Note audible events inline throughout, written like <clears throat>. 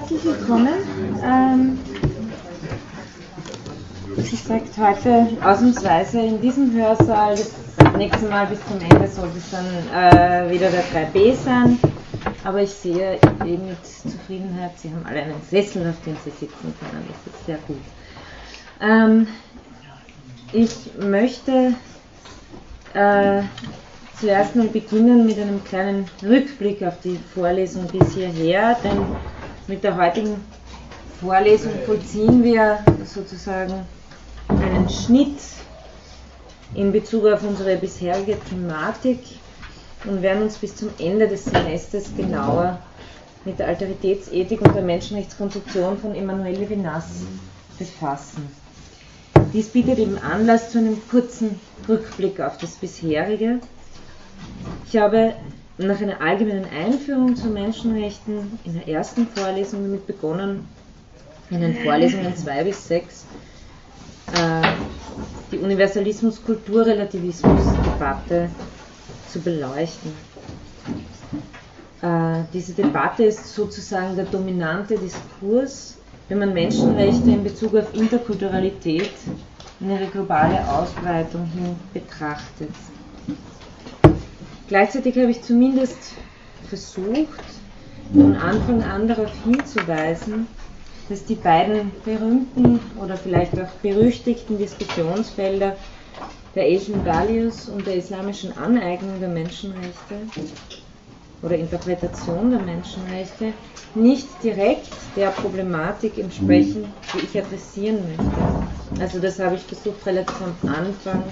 herzlich willkommen. Ähm, wie gesagt, heute ausnahmsweise in diesem Hörsaal. Das nächste Mal bis zum Ende sollte es dann äh, wieder der 3b sein. Aber ich sehe eben mit Zufriedenheit, Sie haben alle einen Sessel, auf dem Sie sitzen können. Das ist sehr gut. Ähm, ich möchte äh, zuerst mal beginnen mit einem kleinen Rückblick auf die Vorlesung bis hierher, denn mit der heutigen Vorlesung vollziehen wir sozusagen einen Schnitt in Bezug auf unsere bisherige Thematik und werden uns bis zum Ende des Semesters genauer mit der Alteritätsethik und der Menschenrechtskonstruktion von Emmanuel Levinas befassen. Dies bietet eben Anlass zu einem kurzen Rückblick auf das bisherige ich habe nach einer allgemeinen Einführung zu Menschenrechten in der ersten Vorlesung damit begonnen, in den Vorlesungen 2 bis 6 äh, die Universalismus-Kulturrelativismus-Debatte zu beleuchten. Äh, diese Debatte ist sozusagen der dominante Diskurs, wenn man Menschenrechte in Bezug auf Interkulturalität in ihre globale Ausbreitung hin betrachtet. Gleichzeitig habe ich zumindest versucht, von Anfang an darauf hinzuweisen, dass die beiden berühmten oder vielleicht auch berüchtigten Diskussionsfelder der Asian Values und der islamischen Aneignung der Menschenrechte oder Interpretation der Menschenrechte nicht direkt der Problematik entsprechen, die ich adressieren möchte. Also das habe ich versucht relativ am Anfang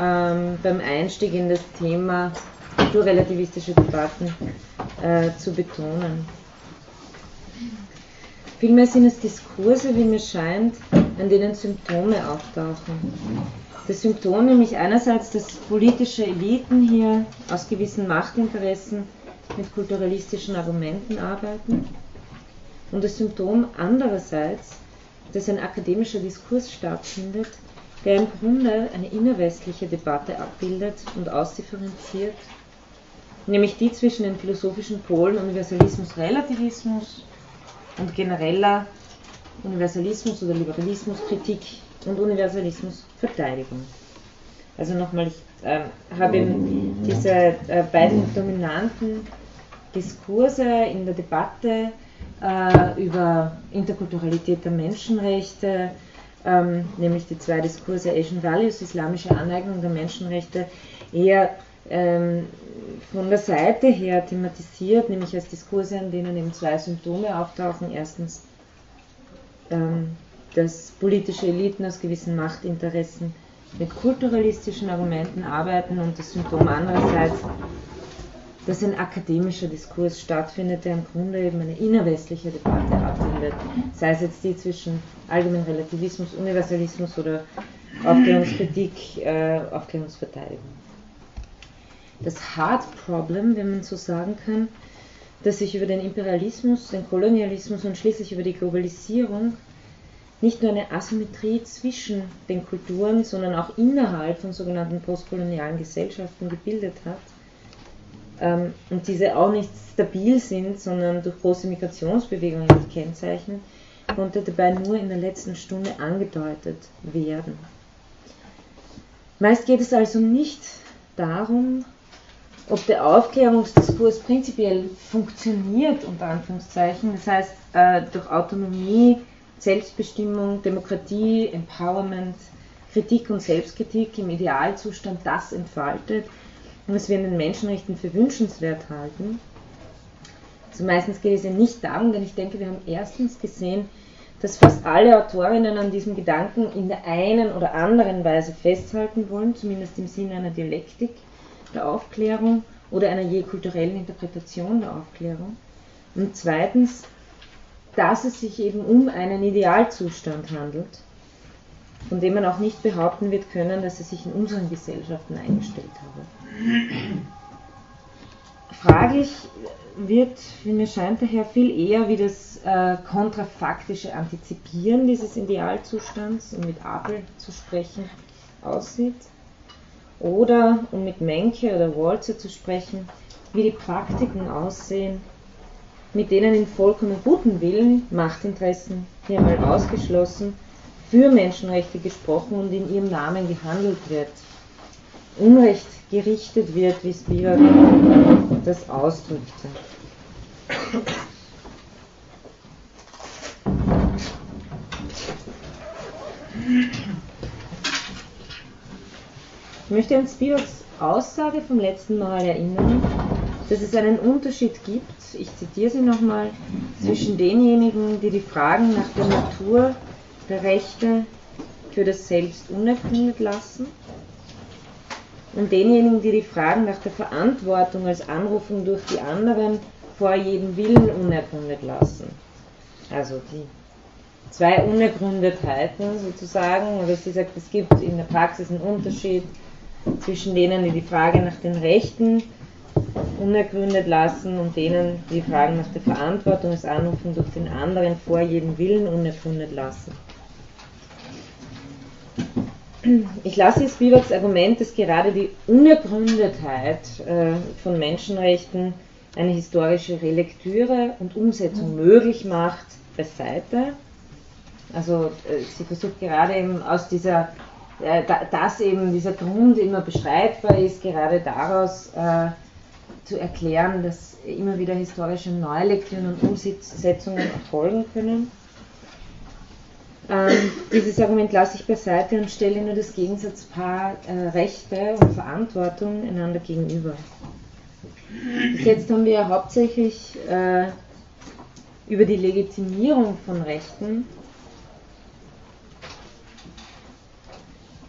ähm, beim Einstieg in das Thema kulturrelativistische Debatten äh, zu betonen. Vielmehr sind es Diskurse, wie mir scheint, an denen Symptome auftauchen. Das Symptom nämlich einerseits, dass politische Eliten hier aus gewissen Machtinteressen mit kulturalistischen Argumenten arbeiten und das Symptom andererseits, dass ein akademischer Diskurs stattfindet, der im Grunde eine innerwestliche Debatte abbildet und ausdifferenziert, nämlich die zwischen den philosophischen Polen Universalismus, Relativismus und genereller Universalismus oder Liberalismus, Kritik und Universalismus, Verteidigung. Also nochmal, ich äh, habe diese äh, beiden dominanten Diskurse in der Debatte äh, über Interkulturalität der Menschenrechte, ähm, nämlich die zwei Diskurse Asian Values, islamische Aneignung der Menschenrechte, eher ähm, von der Seite her thematisiert, nämlich als Diskurse, an denen eben zwei Symptome auftauchen. Erstens, ähm, dass politische Eliten aus gewissen Machtinteressen mit kulturalistischen Argumenten arbeiten und das Symptom andererseits, dass ein akademischer Diskurs stattfindet, der im Grunde eben eine innerwestliche Debatte abbildet, sei es jetzt die zwischen allgemeinen Relativismus, Universalismus oder Aufklärungskritik, äh, Aufklärungsverteidigung. Das Hard Problem, wenn man so sagen kann, dass sich über den Imperialismus, den Kolonialismus und schließlich über die Globalisierung nicht nur eine Asymmetrie zwischen den Kulturen, sondern auch innerhalb von sogenannten postkolonialen Gesellschaften gebildet hat, ähm, und diese auch nicht stabil sind, sondern durch große Migrationsbewegungen gekennzeichnet, konnte dabei nur in der letzten Stunde angedeutet werden. Meist geht es also nicht darum, ob der Aufklärungsdiskurs prinzipiell funktioniert, unter Anführungszeichen, das heißt äh, durch Autonomie, Selbstbestimmung, Demokratie, Empowerment, Kritik und Selbstkritik im Idealzustand das entfaltet, was wir in den Menschenrechten für wünschenswert halten. Also meistens geht es ja nicht darum, denn ich denke, wir haben erstens gesehen, dass fast alle Autorinnen an diesem Gedanken in der einen oder anderen Weise festhalten wollen, zumindest im Sinne einer Dialektik der Aufklärung oder einer je kulturellen Interpretation der Aufklärung. Und zweitens, dass es sich eben um einen Idealzustand handelt, von dem man auch nicht behaupten wird können, dass er sich in unseren Gesellschaften eingestellt habe. Fraglich wird, wie mir scheint, daher viel eher wie das äh, kontrafaktische Antizipieren dieses Idealzustands, um mit Apel zu sprechen, aussieht. Oder, um mit Menke oder Walzer zu sprechen, wie die Praktiken aussehen, mit denen in vollkommen guten Willen, Machtinteressen hier mal ausgeschlossen, für Menschenrechte gesprochen und in ihrem Namen gehandelt wird. Unrecht gerichtet wird, wie Spivak das ausdrückte. Ich möchte an Spivaks Aussage vom letzten Mal erinnern, dass es einen Unterschied gibt, ich zitiere sie nochmal, zwischen denjenigen, die die Fragen nach der Natur der Rechte für das Selbst unergründet lassen und denjenigen, die die Fragen nach der Verantwortung als Anrufung durch die anderen vor jedem Willen unergründet lassen. Also die zwei Unergründetheiten sozusagen, oder sie sagt, es gibt in der Praxis einen Unterschied zwischen denen, die die Frage nach den Rechten unergründet lassen und denen, die die Fragen nach der Verantwortung als Anrufung durch den anderen vor jedem Willen unergründet lassen. Ich lasse jetzt Spivaks Argument, dass gerade die Unergründetheit äh, von Menschenrechten eine historische Relektüre und Umsetzung möglich macht, beiseite. Also äh, sie versucht gerade eben aus dieser, äh, dass eben dieser Grund immer beschreibbar ist, gerade daraus zu erklären, dass immer wieder historische Neulektüren und Umsetzungen erfolgen können. Ähm, dieses Argument lasse ich beiseite und stelle nur das Gegensatzpaar äh, Rechte und Verantwortung einander gegenüber. Bis jetzt haben wir ja hauptsächlich äh, über die Legitimierung von Rechten,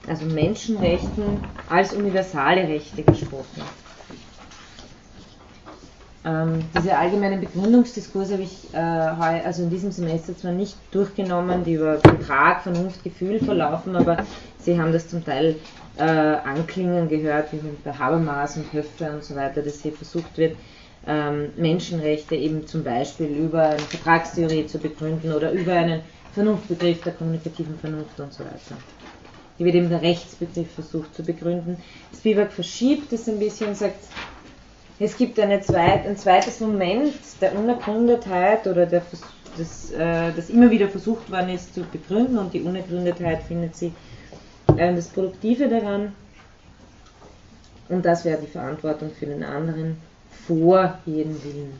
also Menschenrechten als universale Rechte gesprochen. Ähm, diese allgemeinen Begründungsdiskurse habe ich äh, also in diesem Semester zwar nicht durchgenommen, die über Betrag, Vernunft, Gefühl verlaufen, aber Sie haben das zum Teil äh, anklingen gehört, wie bei Habermas und Höffe und so weiter, dass hier versucht wird, ähm, Menschenrechte eben zum Beispiel über eine Vertragstheorie zu begründen oder über einen Vernunftbegriff der kommunikativen Vernunft und so weiter. Hier wird eben der Rechtsbegriff versucht zu begründen. Spivak verschiebt es ein bisschen sagt, es gibt zweit, ein zweites Moment der Unergründetheit oder der, das, äh, das immer wieder versucht worden ist zu begründen und die Unergründetheit findet sie äh, das Produktive daran. Und das wäre die Verantwortung für den anderen vor jedem Willen.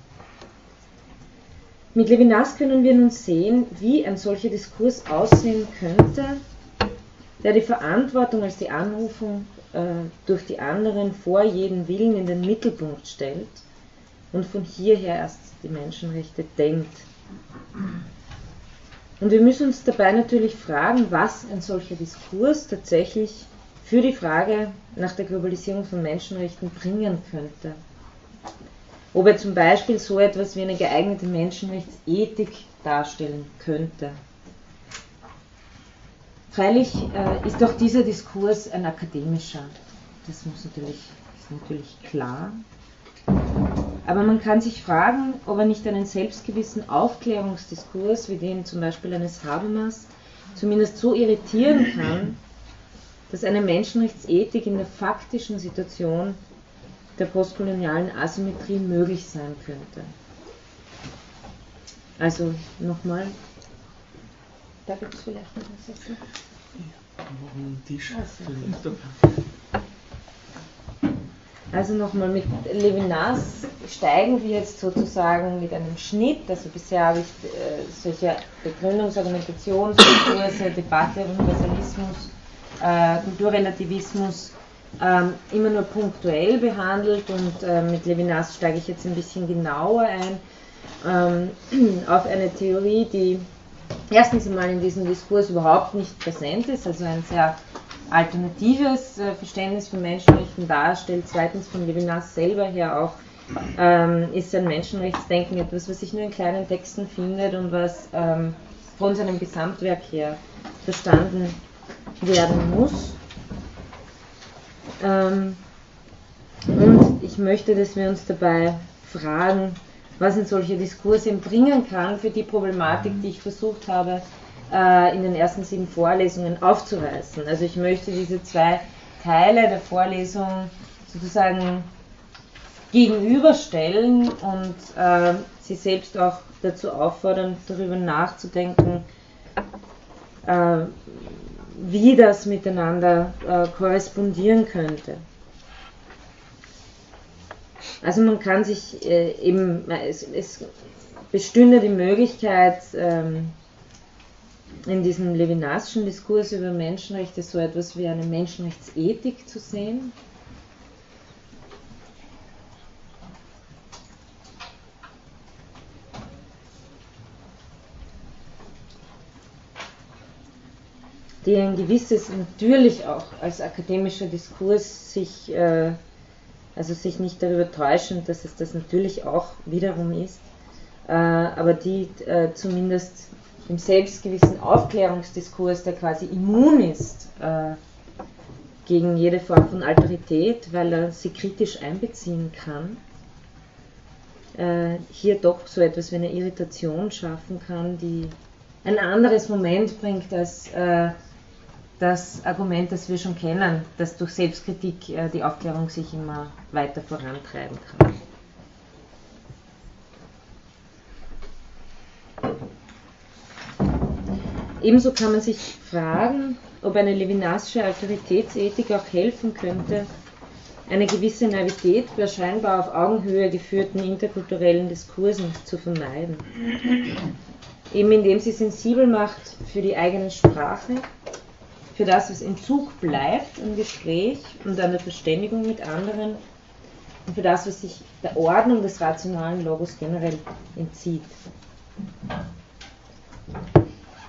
Mit Levinas können wir nun sehen, wie ein solcher Diskurs aussehen könnte, der die Verantwortung als die Anrufung durch die anderen vor jedem Willen in den Mittelpunkt stellt und von hierher erst die Menschenrechte denkt. Und wir müssen uns dabei natürlich fragen, was ein solcher Diskurs tatsächlich für die Frage nach der Globalisierung von Menschenrechten bringen könnte. Ob er zum Beispiel so etwas wie eine geeignete Menschenrechtsethik darstellen könnte. Freilich äh, ist auch dieser Diskurs ein akademischer. Das muss natürlich, ist natürlich klar. Aber man kann sich fragen, ob er nicht einen selbstgewissen Aufklärungsdiskurs, wie den zum Beispiel eines Habermas, zumindest so irritieren kann, dass eine Menschenrechtsethik in der faktischen Situation der postkolonialen Asymmetrie möglich sein könnte. Also nochmal, da gibt es vielleicht noch was dazu. Tisch. Also nochmal mit Levinas steigen wir jetzt sozusagen mit einem Schnitt. Also bisher habe ich äh, solche Begründungs-, Argumentationskurse, <coughs> Debatte, Universalismus, äh, Kulturrelativismus ähm, immer nur punktuell behandelt und äh, mit Levinas steige ich jetzt ein bisschen genauer ein ähm, auf eine Theorie, die erstens einmal in diesem Diskurs überhaupt nicht präsent ist, also ein sehr alternatives äh, Verständnis von Menschenrechten darstellt, zweitens von Levinas selber her auch ähm, ist ein Menschenrechtsdenken etwas, was sich nur in kleinen Texten findet und was ähm, von seinem Gesamtwerk her verstanden werden muss. Ähm, und ich möchte, dass wir uns dabei fragen, was ein solcher Diskurs ihm bringen kann für die Problematik, die ich versucht habe, äh, in den ersten sieben Vorlesungen aufzureißen. Also ich möchte diese zwei Teile der Vorlesung sozusagen gegenüberstellen und äh, sie selbst auch dazu auffordern, darüber nachzudenken, äh, wie das miteinander äh, korrespondieren könnte. Also man kann sich äh, eben, es, es, bestünde die Möglichkeit, ähm, in diesem Levinasschen Diskurs über Menschenrechte so etwas wie eine Menschenrechtsethik zu sehen. die ein gewisses natürlich auch als akademischer Diskurs sich, äh, also sich nicht darüber täuschen, dass es das natürlich auch wiederum ist, äh, aber die äh, zumindest im selbstgewissen Aufklärungsdiskurs, der quasi immun ist äh, gegen jede Form von Alterität, weil er sie kritisch einbeziehen kann, äh, hier doch so etwas wie eine Irritation schaffen kann, die ein anderes Moment bringt als äh, das Argument, das wir schon kennen, dass durch Selbstkritik äh, die Aufklärung sich immer weiter vorantreiben kann. Ebenso kann man sich fragen, ob eine Levinasche Autoritätsethik auch helfen könnte, eine gewisse Naivität bei scheinbar auf Augenhöhe geführten interkulturellen Diskursen zu vermeiden. Eben indem sie sensibel macht für die eigene Sprache, für das, was im Zug bleibt im Gespräch und an der Verständigung mit anderen und für das, was sich der Ordnung des rationalen Logos generell entzieht.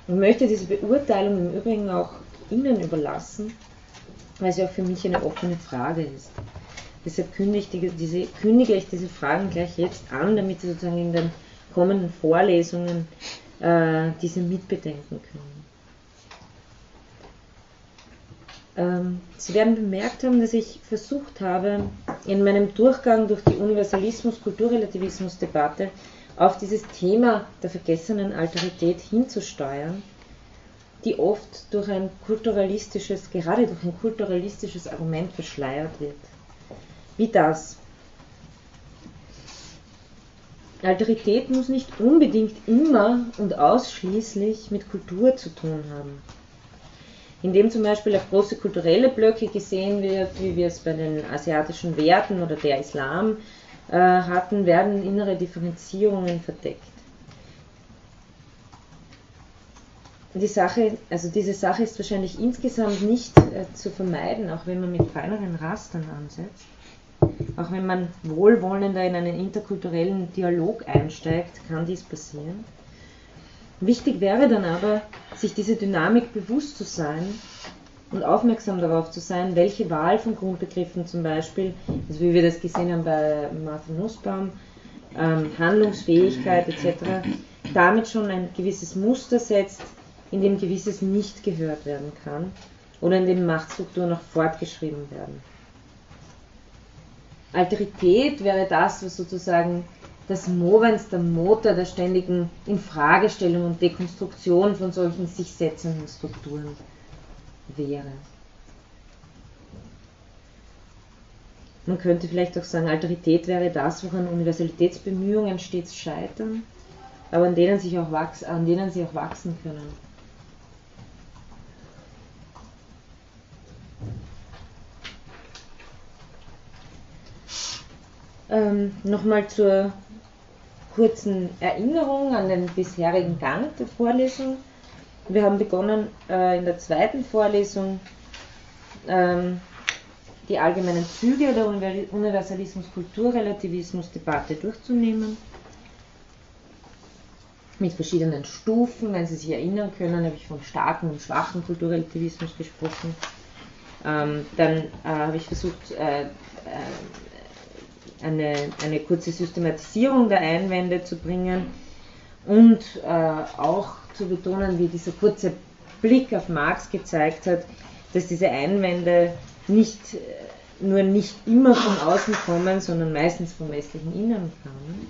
Ich möchte diese Beurteilung im Übrigen auch Ihnen überlassen, weil sie auch für mich eine offene Frage ist. Deshalb kündige ich diese, kündige ich diese Fragen gleich jetzt an, damit Sie sozusagen in den kommenden Vorlesungen äh, diese mitbedenken können. Ähm, Sie werden bemerkt haben, dass ich versucht habe, in meinem Durchgang durch die Universalismus-Kulturrelativismus-Debatte auf dieses Thema der vergessenen Alterität hinzusteuern, die oft durch ein kulturalistisches, gerade durch ein kulturalistisches Argument verschleiert wird. Wie das. Alterität muss nicht unbedingt immer und ausschließlich mit Kultur zu tun haben. Indem zum Beispiel auf große kulturelle Blöcke gesehen wird, wie wir es bei den asiatischen Werten oder der Islam äh, hatten, werden innere Differenzierungen verdeckt. Die Sache, also diese Sache ist wahrscheinlich insgesamt nicht äh, zu vermeiden, auch wenn man mit feineren Rastern ansetzt. Auch wenn man wohlwollender in einen interkulturellen Dialog einsteigt, kann dies passieren. Wichtig wäre dann aber, sich diese Dynamik bewusst zu sein und aufmerksam darauf zu sein, welche Wahl von Grundbegriffen zum Beispiel, also wie wir das gesehen haben bei Martha Nussbaum, ähm, Handlungsfähigkeit etc., damit schon ein gewisses Muster setzt, in dem gewisses nicht gehört werden kann oder in dem Machtstrukturen noch fortgeschrieben werden. Alterität wäre das, was sozusagen das Movens, der Motor der ständigen Infragestellung und Dekonstruktion von solchen sich setzenden Strukturen wäre. Man könnte vielleicht auch sagen, Alterität wäre das, woran Universalitätsbemühungen stets scheitern, aber an denen, sich auch wachs an denen sie auch wachsen können. Ähm, Nochmal zur kurzen Erinnerung an den bisherigen Gang der Vorlesung. Wir haben begonnen äh, in der zweiten Vorlesung ähm, die allgemeinen Züge der Universalismus-Kulturrelativismus-Debatte durchzunehmen. Mit verschiedenen Stufen, wenn Sie sich erinnern können, habe ich vom starken und schwachen Kulturrelativismus gesprochen. Ähm, dann äh, habe ich versucht, äh, äh, eine, eine kurze Systematisierung der Einwände zu bringen und äh, auch zu betonen, wie dieser kurze Blick auf Marx gezeigt hat, dass diese Einwände nicht äh, nur nicht immer von außen kommen, sondern meistens vom westlichen Innern kamen.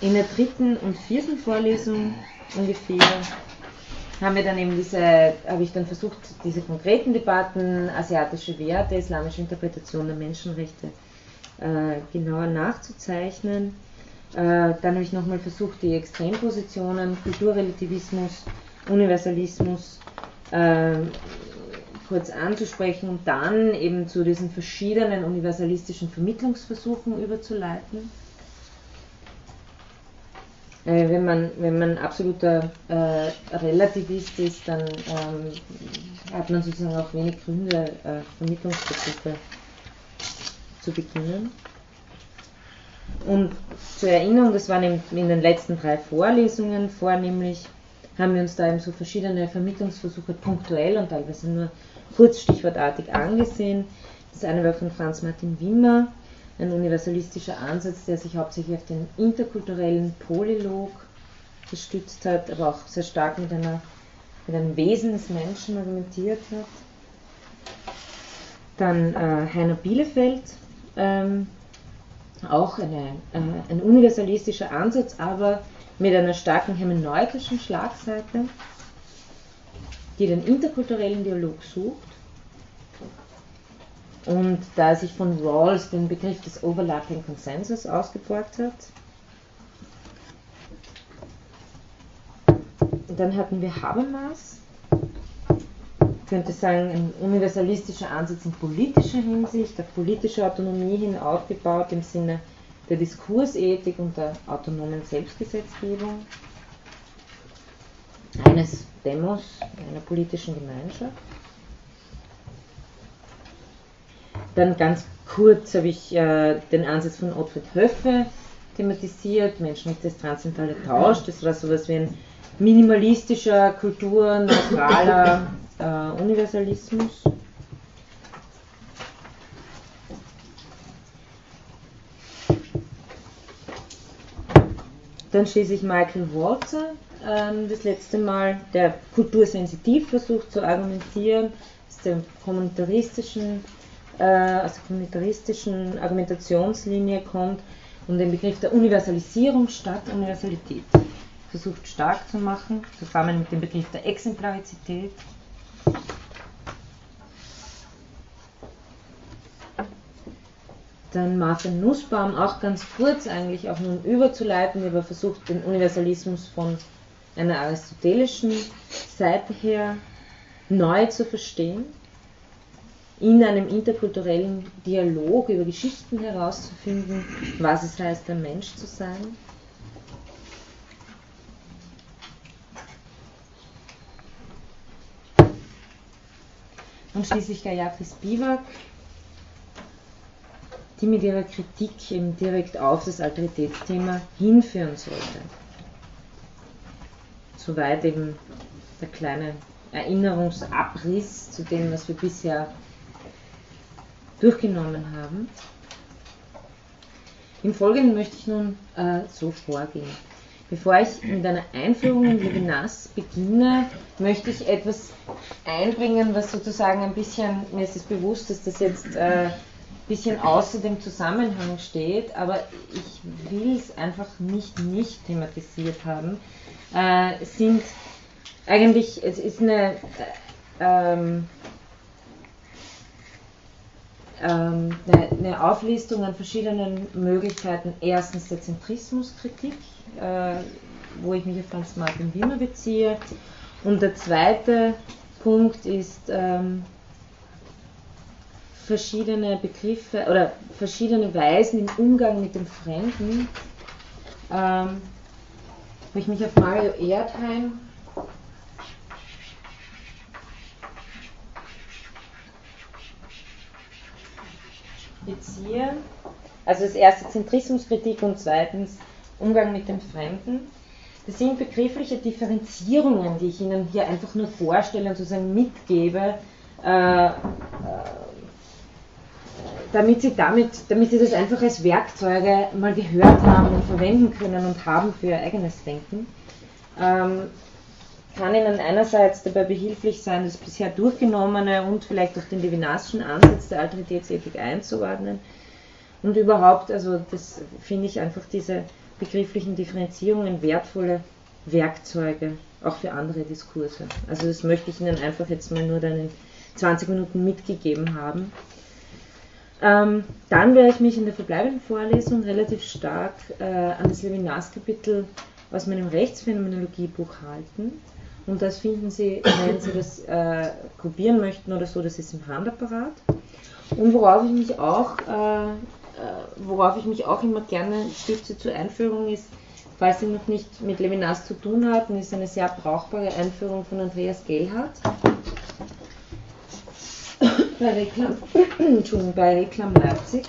In der dritten und vierten Vorlesung ungefähr haben wir dann eben diese, habe ich dann versucht, diese konkreten Debatten, asiatische Werte, islamische Interpretation der Menschenrechte äh, genauer nachzuzeichnen. Äh, dann habe ich nochmal versucht, die Extrempositionen, Kulturrelativismus, Universalismus äh, kurz anzusprechen und dann eben zu diesen verschiedenen universalistischen Vermittlungsversuchen überzuleiten. Äh, wenn, man, wenn man absoluter äh, Relativist ist, dann ähm, hat man sozusagen auch wenig Gründe, äh, Vermittlungsversuche zu beginnen. Und zur Erinnerung, das waren in den letzten drei Vorlesungen vornehmlich, haben wir uns da eben so verschiedene Vermittlungsversuche punktuell und teilweise nur kurz stichwortartig angesehen. Das eine war von Franz Martin Wimmer, ein universalistischer Ansatz, der sich hauptsächlich auf den interkulturellen Polylog gestützt hat, aber auch sehr stark mit, einer, mit einem Wesen des Menschen argumentiert hat. Dann äh, Heiner Bielefeld, ähm, auch eine, äh, ein universalistischer Ansatz, aber mit einer starken hermeneutischen Schlagseite, die den interkulturellen Dialog sucht und da sich von Rawls den Begriff des Overlapping Consensus ausgeborgt hat. Und dann hatten wir Habermas, könnte sagen, ein universalistischer Ansatz in politischer Hinsicht, auf politische Autonomie hin aufgebaut im Sinne der Diskursethik und der autonomen Selbstgesetzgebung eines Demos einer politischen Gemeinschaft. Dann ganz kurz habe ich äh, den Ansatz von Ottfried Höffe thematisiert, Menschenrechte des transzendentale Tausch. Das war sowas wie ein minimalistischer, kulturneutraler äh, Universalismus. Dann schließlich Michael Walzer, äh, das letzte Mal, der kultursensitiv versucht zu argumentieren, aus der kommunitaristischen äh, aus der kommunitaristischen Argumentationslinie kommt und den Begriff der Universalisierung statt Universalität versucht stark zu machen, zusammen mit dem Begriff der Exemplarizität. Dann Martin Nussbaum, auch ganz kurz eigentlich auch nun überzuleiten, über versucht den Universalismus von einer aristotelischen Seite her neu zu verstehen in einem interkulturellen Dialog über Geschichten herauszufinden, was es heißt, ein Mensch zu sein. Und schließlich Gayatri Spivak, die mit ihrer Kritik eben direkt auf das Alteritätsthema hinführen sollte. Soweit eben der kleine Erinnerungsabriss zu dem, was wir bisher durchgenommen haben. Im Folgenden möchte ich nun äh, so vorgehen. Bevor ich mit einer Einführung in Levinas beginne, möchte ich etwas einbringen, was sozusagen ein bisschen, mir ist es bewusst, dass das jetzt äh, ein bisschen außer dem Zusammenhang steht, aber ich will es einfach nicht nicht thematisiert haben. Äh, sind eigentlich, es ist eine äh, ähm, ähm, eine Auflistung an verschiedenen Möglichkeiten. Erstens der Zentrismuskritik, äh, wo ich mich auf Franz Martin Wimmer beziehe. Und der zweite Punkt ist ähm, verschiedene Begriffe oder verschiedene Weisen im Umgang mit dem Fremden, ähm, wo ich mich auf Mario Erdheim beziehe. Also das erste Zentrismuskritik und zweitens Umgang mit dem Fremden. Das sind begriffliche Differenzierungen, die ich Ihnen hier einfach nur vorstelle und sozusagen mitgebe, äh, äh, damit Sie damit, damit Sie das einfach als Werkzeuge mal gehört haben und verwenden können und haben für Ihr eigenes Denken. Ähm, kann Ihnen einerseits dabei behilflich sein, das bisher durchgenommene und vielleicht auch den levinasischen Ansatz der Alteritätsethik einzuordnen. Und überhaupt, also das finde ich einfach diese begrifflichen Differenzierungen wertvolle Werkzeuge, auch für andere Diskurse. Also das möchte ich Ihnen einfach jetzt mal nur dann in 20 Minuten mitgegeben haben. Ähm, dann werde ich mich in der verbleibenden Vorlesung relativ stark äh, an das Levinas-Kapitel aus meinem Rechtsphänomenologiebuch halten. Und das finden Sie, wenn Sie das äh, kopieren möchten oder so, das ist im Handapparat. Und worauf ich mich auch, äh, äh worauf ich mich auch immer gerne stütze zur Einführung ist, falls Sie noch nicht mit Levinas zu tun hatten, ist eine sehr brauchbare Einführung von Andreas Gellhardt bei Reklam, <coughs> Entschuldigung, bei Reklam Leipzig.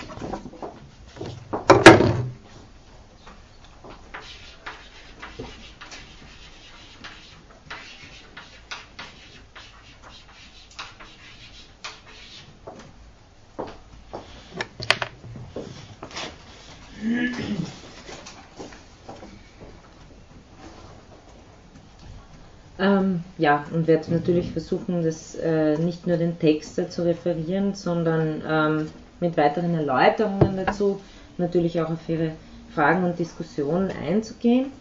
Ja, und werde natürlich versuchen, das äh, nicht nur den Text zu referieren, sondern ähm, mit weiteren Erläuterungen dazu natürlich auch auf Ihre Fragen und Diskussionen einzugehen.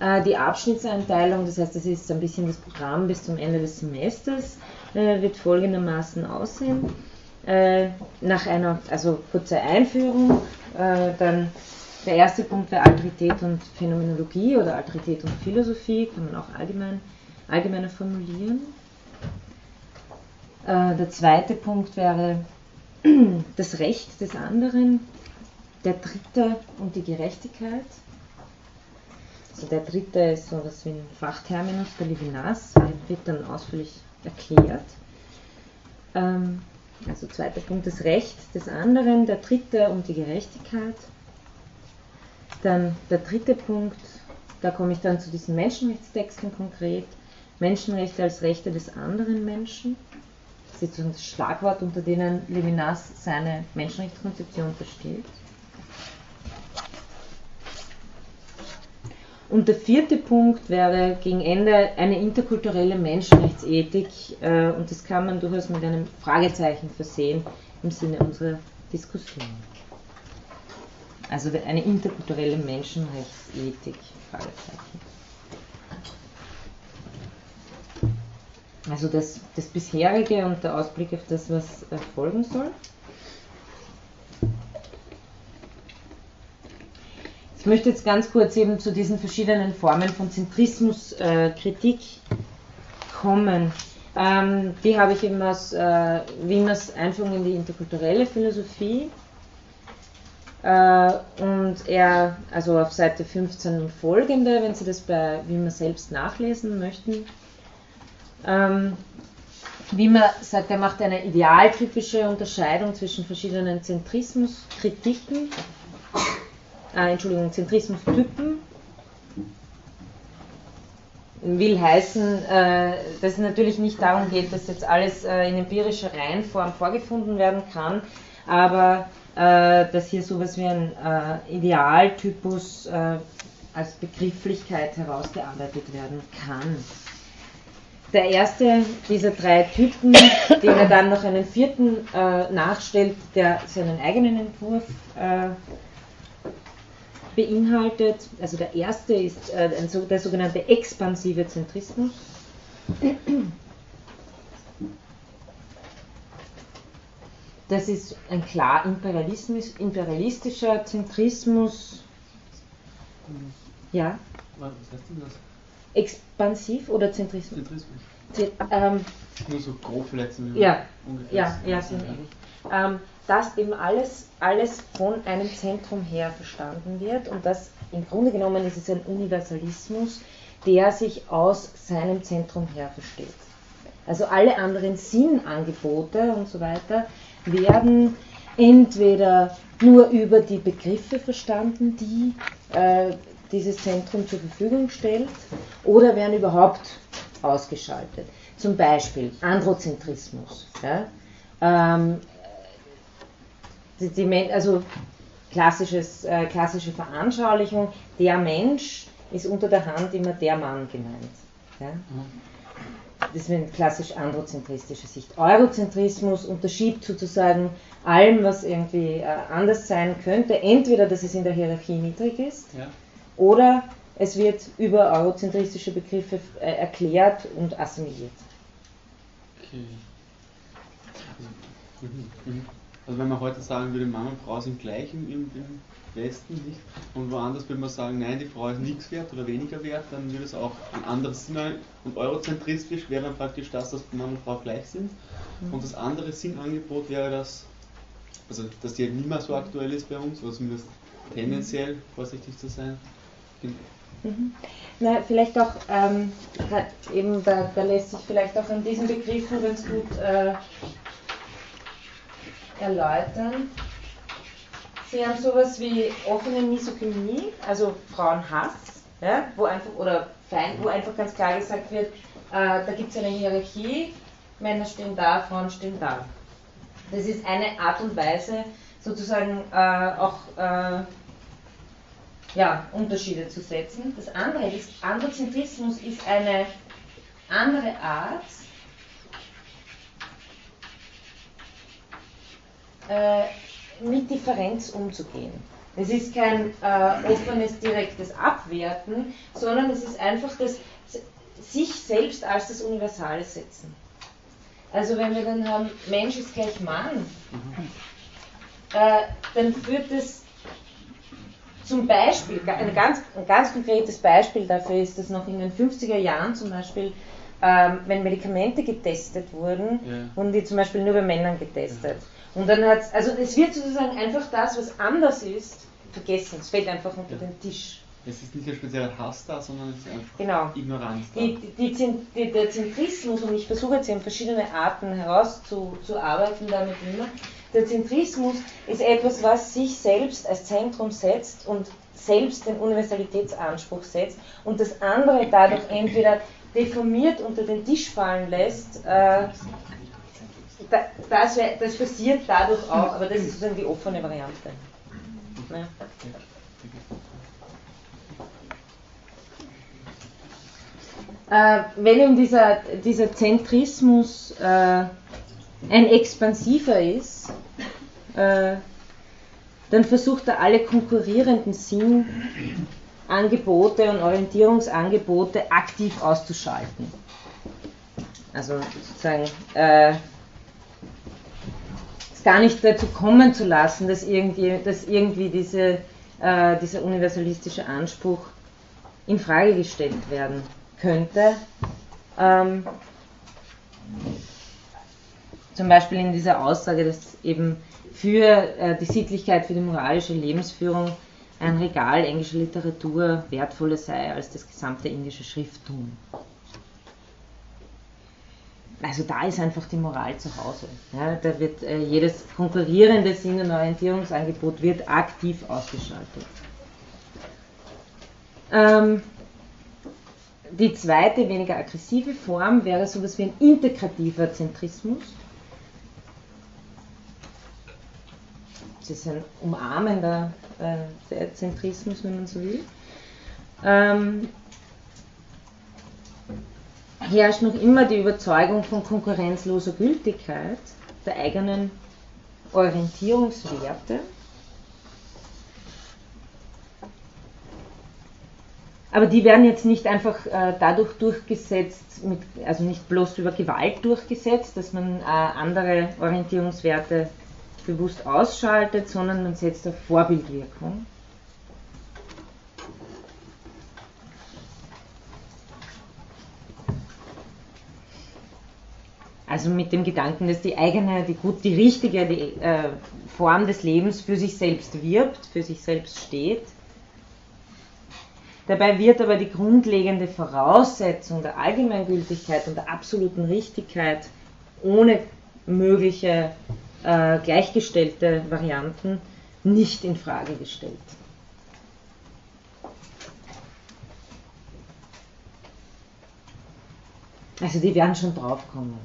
Äh, die Abschnittseinteilung, das heißt, das ist ein bisschen das Programm bis zum Ende des Semesters, äh, wird folgendermaßen aussehen. Äh, nach einer also kurzer Einführung, äh, dann der erste Punkt wäre Alterität und Phänomenologie oder Alterität und Philosophie, kann man auch allgemein allgemeiner formulieren. Äh, der zweite Punkt wäre <clears throat> das Recht des anderen, der dritte und die Gerechtigkeit. Also der dritte ist so etwas wie ein Fachterminus, der Levinas, wird dann ausführlich erklärt. Ähm, also zweiter Punkt, das Recht des anderen, der dritte und die Gerechtigkeit. Dann der dritte Punkt, da komme ich dann zu diesen Menschenrechtstexten konkret. Menschenrechte als Rechte des anderen Menschen. Das ist sozusagen das Schlagwort, unter denen Levinas seine Menschenrechtskonzeption versteht. Und der vierte Punkt wäre gegen Ende eine interkulturelle Menschenrechtsethik äh, und das kann man durchaus mit einem Fragezeichen versehen im Sinne unserer Diskussion. Also eine interkulturelle Menschenrechtsethik, Fragezeichen. Also das, das bisherige und der Ausblick auf das, was folgen soll. Ich möchte jetzt ganz kurz eben zu diesen verschiedenen Formen von Zentrismuskritik äh, kommen. Ähm, die habe ich eben aus äh, Wieners Einführung in die interkulturelle Philosophie. Äh, und er, also auf Seite 15 und folgende, wenn Sie das bei Wiener selbst nachlesen möchten, ähm, wie man sagt, er macht eine idealtypische Unterscheidung zwischen verschiedenen Zentrismuskritiken, äh, Entschuldigung, Zentrismustypen. Will heißen, äh, dass es natürlich nicht darum geht, dass jetzt alles äh, in empirischer Reihenform vorgefunden werden kann, aber äh, dass hier sowas wie ein äh, Idealtypus äh, als Begrifflichkeit herausgearbeitet werden kann der erste dieser drei Typen, den er dann noch einen vierten äh, nachstellt, der seinen eigenen Entwurf äh, beinhaltet. Also der erste ist äh, der sogenannte expansive Zentrismus. Das ist ein klar imperialistischer Zentrismus. Ja. Was heißt denn das? Expansiv oder Zentrismus? Zentrismus. Ähm, Nur so grob vielleicht. Ja, ja, ja, sind ähnlich. Ähm, dass eben alles, alles von einem Zentrum her verstanden wird und das im Grunde genommen ist es ein Universalismus, der sich aus seinem Zentrum her versteht. Also alle anderen Sinnangebote und so weiter werden entweder nur über die Begriffe verstanden, die äh, dieses Zentrum zur Verfügung stellt oder werden überhaupt ausgeschaltet. Zum Beispiel Androzentrismus. Ja? Ähm, die, die, also klassisches, äh, klassische Veranschaulichung, der Mensch ist unter der Hand immer der Mann gemeint. Ja? Das ist eine klassisch androzentristische Sicht. Eurozentrismus unterschiebt sozusagen allem, was irgendwie äh, anders sein könnte, entweder, dass es in der Hierarchie niedrig ist, ja oder es wird über eurozentristische Begriffe äh, erklärt und assimiliert. Okay. Also, also, wenn man heute sagen würde, Mann und Frau sind gleich im, im, im Westen, nicht? Und woanders würde man sagen, nein, die Frau ist nichts wert oder weniger wert, dann würde es auch ein anderes Sinn und eurozentristisch wäre dann praktisch das, dass Mann und Frau gleich sind. Mhm. Und das andere Sinnangebot wäre das, also dass die halt nicht mehr so aktuell ist bei uns, oder zumindest tendenziell vorsichtig zu sein. Mhm. Na, vielleicht auch, ähm, eben da, da, lässt sich vielleicht auch an diesen Begriffen ganz gut äh, erläutern. Sie haben sowas wie offene Misogynie, also Frauenhass, ja, wo einfach, oder Feind, wo einfach ganz klar gesagt wird, äh, da gibt es eine Hierarchie, Männer stehen da, Frauen stehen da. Das ist eine Art und Weise, sozusagen äh, auch äh, ja, Unterschiede zu setzen. Das andere ist, Androzentrismus ist eine andere Art, äh, mit Differenz umzugehen. Es ist kein äh, offenes, direktes Abwerten, sondern es ist einfach das sich selbst als das Universale setzen. Also wenn wir dann haben, Mensch ist gleich Mann, äh, dann führt es zum Beispiel, ein ganz, ein ganz konkretes Beispiel dafür ist, dass noch in den 50er Jahren zum Beispiel, ähm, wenn Medikamente getestet wurden, ja. wurden die zum Beispiel nur bei Männern getestet. Ja. Und dann hat also es wird sozusagen einfach das, was anders ist, vergessen. Es fällt einfach unter ja. den Tisch. Es ist nicht ein spezieller Hass da, sondern es ist einfach genau. Ignoranz da. Die, die, die, der Zentrismus, und ich versuche jetzt in verschiedene Arten herauszuarbeiten damit immer, der Zentrismus ist etwas, was sich selbst als Zentrum setzt und selbst den Universalitätsanspruch setzt und das andere dadurch entweder deformiert unter den Tisch fallen lässt. Äh, das, das, passiert dadurch auch, aber das ist sozusagen die offene Variante. Ja. Äh, wenn eben dieser, dieser Zentrismus äh, ein expansiver ist, äh, dann versucht er alle konkurrierenden Sinnangebote und Orientierungsangebote aktiv auszuschalten. Also sozusagen äh, es gar nicht dazu kommen zu lassen, dass irgendwie, dass irgendwie diese, äh, dieser universalistische Anspruch in Frage gestellt werden könnte. Ähm, zum Beispiel in dieser Aussage, dass eben für äh, die Sittlichkeit, für die moralische Lebensführung ein Regal englischer Literatur wertvoller sei als das gesamte indische Schrifttum. Also da ist einfach die Moral zu Hause. Ja, da wird äh, jedes konkurrierende Sinn- und Orientierungsangebot wird aktiv ausgeschaltet. Ähm, die zweite, weniger aggressive Form wäre so etwas wie ein integrativer Zentrismus. Das ist ein umarmender äh, Zentrismus, wenn man so will. Ähm, herrscht noch immer die Überzeugung von konkurrenzloser Gültigkeit der eigenen Orientierungswerte Aber die werden jetzt nicht einfach äh, dadurch durchgesetzt, mit, also nicht bloß über Gewalt durchgesetzt, dass man äh, andere Orientierungswerte bewusst ausschaltet, sondern man setzt auf Vorbildwirkung. Also mit dem Gedanken, dass die eigene, die gut, die richtige die, äh, Form des Lebens für sich selbst wirbt, für sich selbst steht Dabei wird aber die grundlegende Voraussetzung der Allgemeingültigkeit und der absoluten Richtigkeit ohne mögliche äh, gleichgestellte Varianten nicht in Frage gestellt. Also die werden schon draufkommen.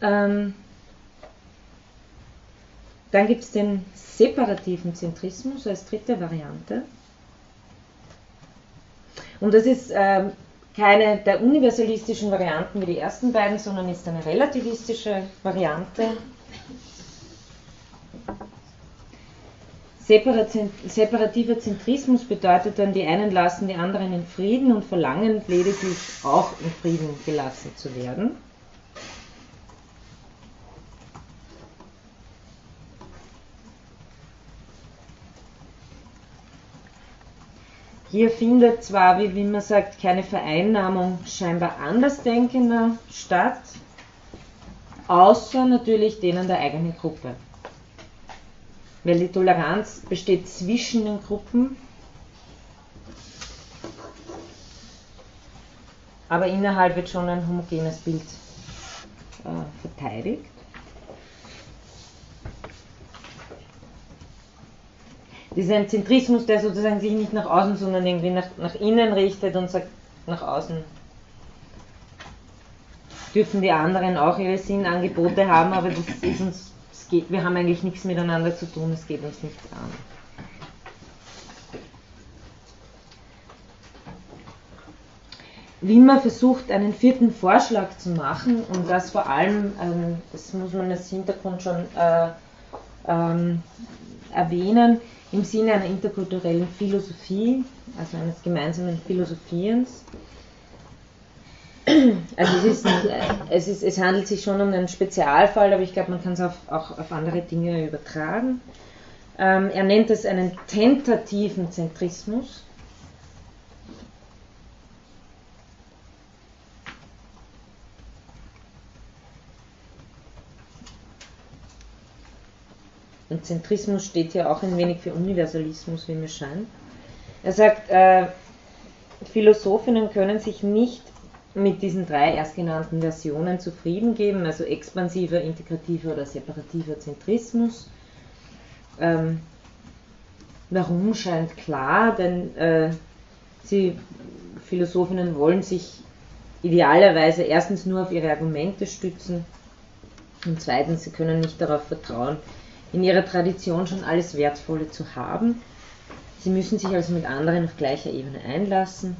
Ja? Ähm, dann gibt es den separativen Zentrismus als dritte Variante. Und das ist ähm, keine der universalistischen Varianten wie die ersten beiden, sondern ist eine relativistische Variante. Separativer Zentrismus bedeutet dann, die einen lassen die anderen in Frieden und verlangen lediglich auch in Frieden gelassen zu werden. Hier findet zwar, wie man sagt, keine Vereinnahmung scheinbar Andersdenkender statt, außer natürlich denen der eigenen Gruppe. Weil die Toleranz besteht zwischen den Gruppen, aber innerhalb wird schon ein homogenes Bild äh, verteidigt. Ein Zentrismus, der sozusagen sich nicht nach außen, sondern irgendwie nach, nach innen richtet und sagt, nach außen dürfen die anderen auch ihre Sinnangebote haben, aber das ist uns, das geht, wir haben eigentlich nichts miteinander zu tun, es geht uns nichts an. Wie man versucht, einen vierten Vorschlag zu machen und das vor allem, ähm, das muss man als Hintergrund schon äh, ähm, erwähnen, im Sinne einer interkulturellen Philosophie, also eines gemeinsamen Philosophierens. Also es, ist, es, ist, es handelt sich schon um einen Spezialfall, aber ich glaube, man kann es auch auf andere Dinge übertragen. Ähm, er nennt es einen tentativen Zentrismus. Und Zentrismus steht ja auch ein wenig für Universalismus, wie mir scheint. Er sagt, äh, Philosophinnen können sich nicht mit diesen drei erstgenannten Versionen zufrieden geben, also expansiver, integrativer oder separativer Zentrismus. Ähm, warum scheint klar, denn äh, sie, Philosophinnen wollen sich idealerweise erstens nur auf ihre Argumente stützen und zweitens, sie können nicht darauf vertrauen, in ihrer Tradition schon alles Wertvolle zu haben. Sie müssen sich also mit anderen auf gleicher Ebene einlassen.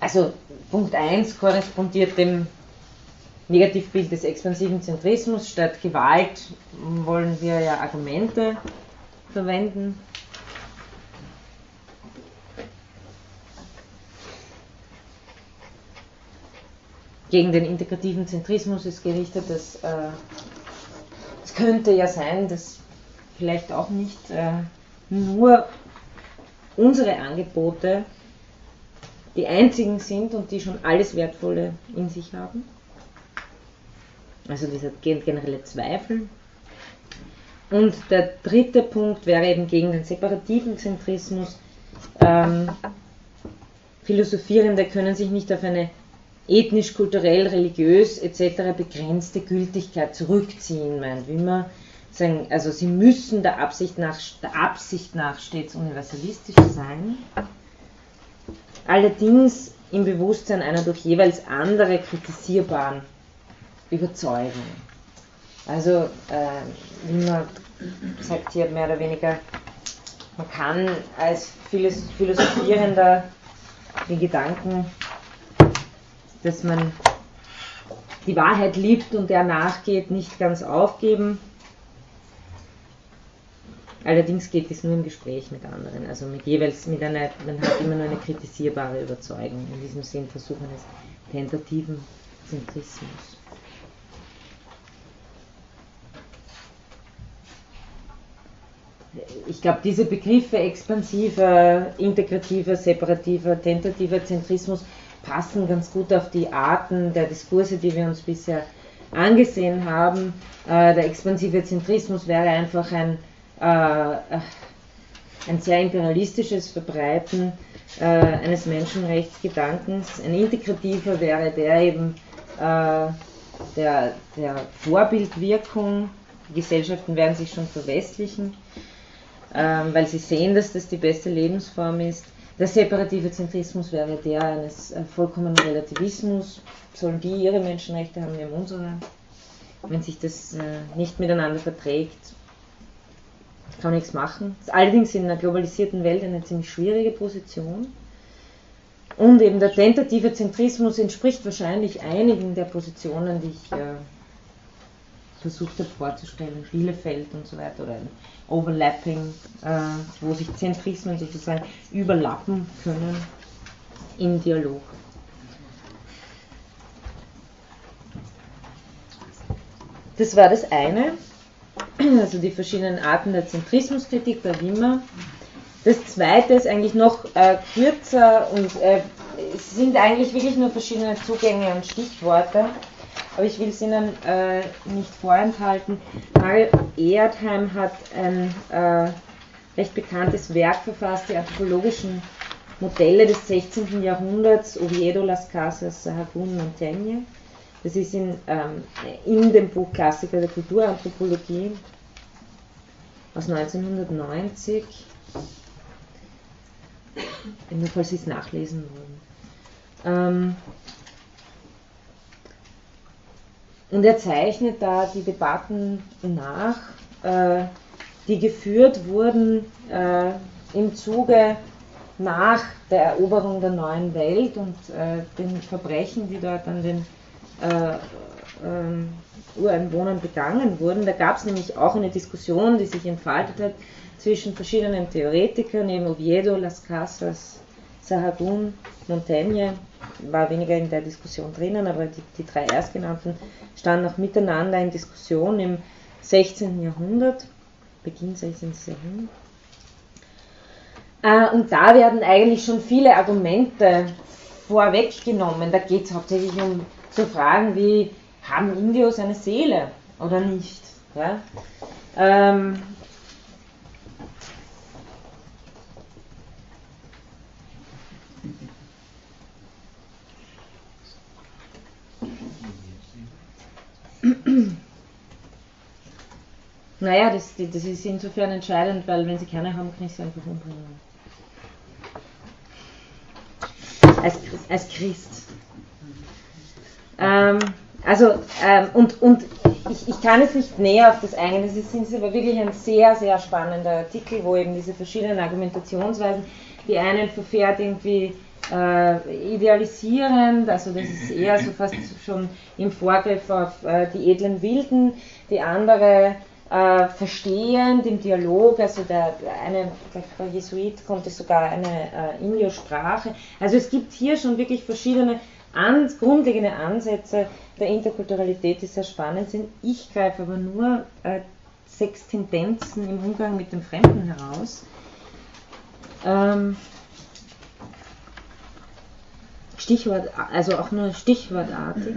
Also Punkt 1 korrespondiert dem Negativbild des expansiven Zentrismus. Statt Gewalt wollen wir ja Argumente verwenden. Gegen den integrativen Zentrismus ist gerichtet, äh, es könnte ja sein, dass vielleicht auch nicht äh, nur unsere Angebote die einzigen sind und die schon alles Wertvolle in sich haben. Also dieser generelle Zweifel. Und der dritte Punkt wäre eben gegen den separativen Zentrismus. Ähm, Philosophierende können sich nicht auf eine ethnisch, kulturell, religiös etc. begrenzte Gültigkeit zurückziehen meint. Sagen, also sie müssen der Absicht nach, der Absicht nach stets universalistisch sein, allerdings im Bewusstsein einer durch jeweils andere kritisierbaren Überzeugung. Also, äh, wie man sagt hier mehr oder weniger, man kann als Philosophierender den Gedanken dass man die Wahrheit liebt und der nachgeht, nicht ganz aufgeben. Allerdings geht es nur im Gespräch mit anderen, also mit jeweils mit einer, man hat immer nur eine kritisierbare Überzeugung. In diesem Sinn versuchen es tentativen Zentrismus. Ich glaube, diese Begriffe expansiver, integrativer, separativer, tentativer Zentrismus passen ganz gut auf die Arten der Diskurse, die wir uns bisher angesehen haben. Äh, der expansive Zentrismus wäre einfach ein, äh, ein sehr imperialistisches Verbreiten äh, eines Menschenrechtsgedankens. Ein integrativer wäre der eben der, der Vorbildwirkung. Die Gesellschaften werden sich schon verwestlichen, ähm, weil sie sehen, dass das die beste Lebensform ist. Der separative Zentrismus wäre der eines äh, vollkommenen Relativismus. Sollen die ihre Menschenrechte haben, wir haben unsere. Wenn sich das äh, nicht miteinander verträgt, kann nichts machen. Ist allerdings in einer globalisierten Welt eine ziemlich schwierige Position. Und eben der tentative Zentrismus entspricht wahrscheinlich einigen der Positionen, die ich äh, versucht habe vorzustellen, Bielefeld und so weiter, oder Overlapping, äh, wo sich Zentrismen sozusagen überlappen können im Dialog. Das war das eine, also die verschiedenen Arten der Zentrismuskritik bei Wimmer. Das zweite ist eigentlich noch äh, kürzer und äh, es sind eigentlich wirklich nur verschiedene Zugänge und Stichworte, aber ich will es Ihnen äh, nicht vorenthalten. Mario Erdheim hat ein äh, recht bekanntes Werk verfasst, die anthropologischen Modelle des 16. Jahrhunderts, Oviedo, Las Casas, Sahagún, Montaigne. Das ist in, ähm, in dem Buch Klassiker der Kulturanthropologie aus 1990. Nur falls Sie es nachlesen wollen. Ähm, und er zeichnet da die Debatten nach, äh, die geführt wurden äh, im Zuge nach der Eroberung der neuen Welt und äh, den Verbrechen, die dort an den äh, ähm, Ureinwohnern begangen wurden. Da gab es nämlich auch eine Diskussion, die sich entfaltet hat zwischen verschiedenen Theoretikern, eben Oviedo, Las Casas, Sahagún, Montaigne, war weniger in der Diskussion drinnen, aber die, die drei erstgenannten standen auch miteinander in Diskussion im 16. Jahrhundert, Beginn 16. Jahrhundert. Äh, und da werden eigentlich schon viele Argumente vorweggenommen. Da geht es hauptsächlich um so Fragen wie, haben Indios eine Seele oder nicht? Ja? Ähm, Naja, das, das ist insofern entscheidend, weil wenn sie keine haben, kann ich sie einfach umbringen. Als, als Christ. Ähm, also, ähm, und, und ich, ich kann jetzt nicht näher auf das eingehen, das ist, ist aber wirklich ein sehr, sehr spannender Artikel, wo eben diese verschiedenen Argumentationsweisen, die einen verfährt irgendwie äh, idealisierend, also das ist eher so fast schon im Vorgriff auf äh, die edlen Wilden, die andere äh, verstehend im Dialog, also der, eine, der Jesuit konnte sogar eine äh, Indio-Sprache. Also es gibt hier schon wirklich verschiedene an, grundlegende Ansätze der Interkulturalität, die sehr spannend sind. Ich greife aber nur äh, sechs Tendenzen im Umgang mit dem Fremden heraus. Ähm, Stichwort, also auch nur stichwortartig.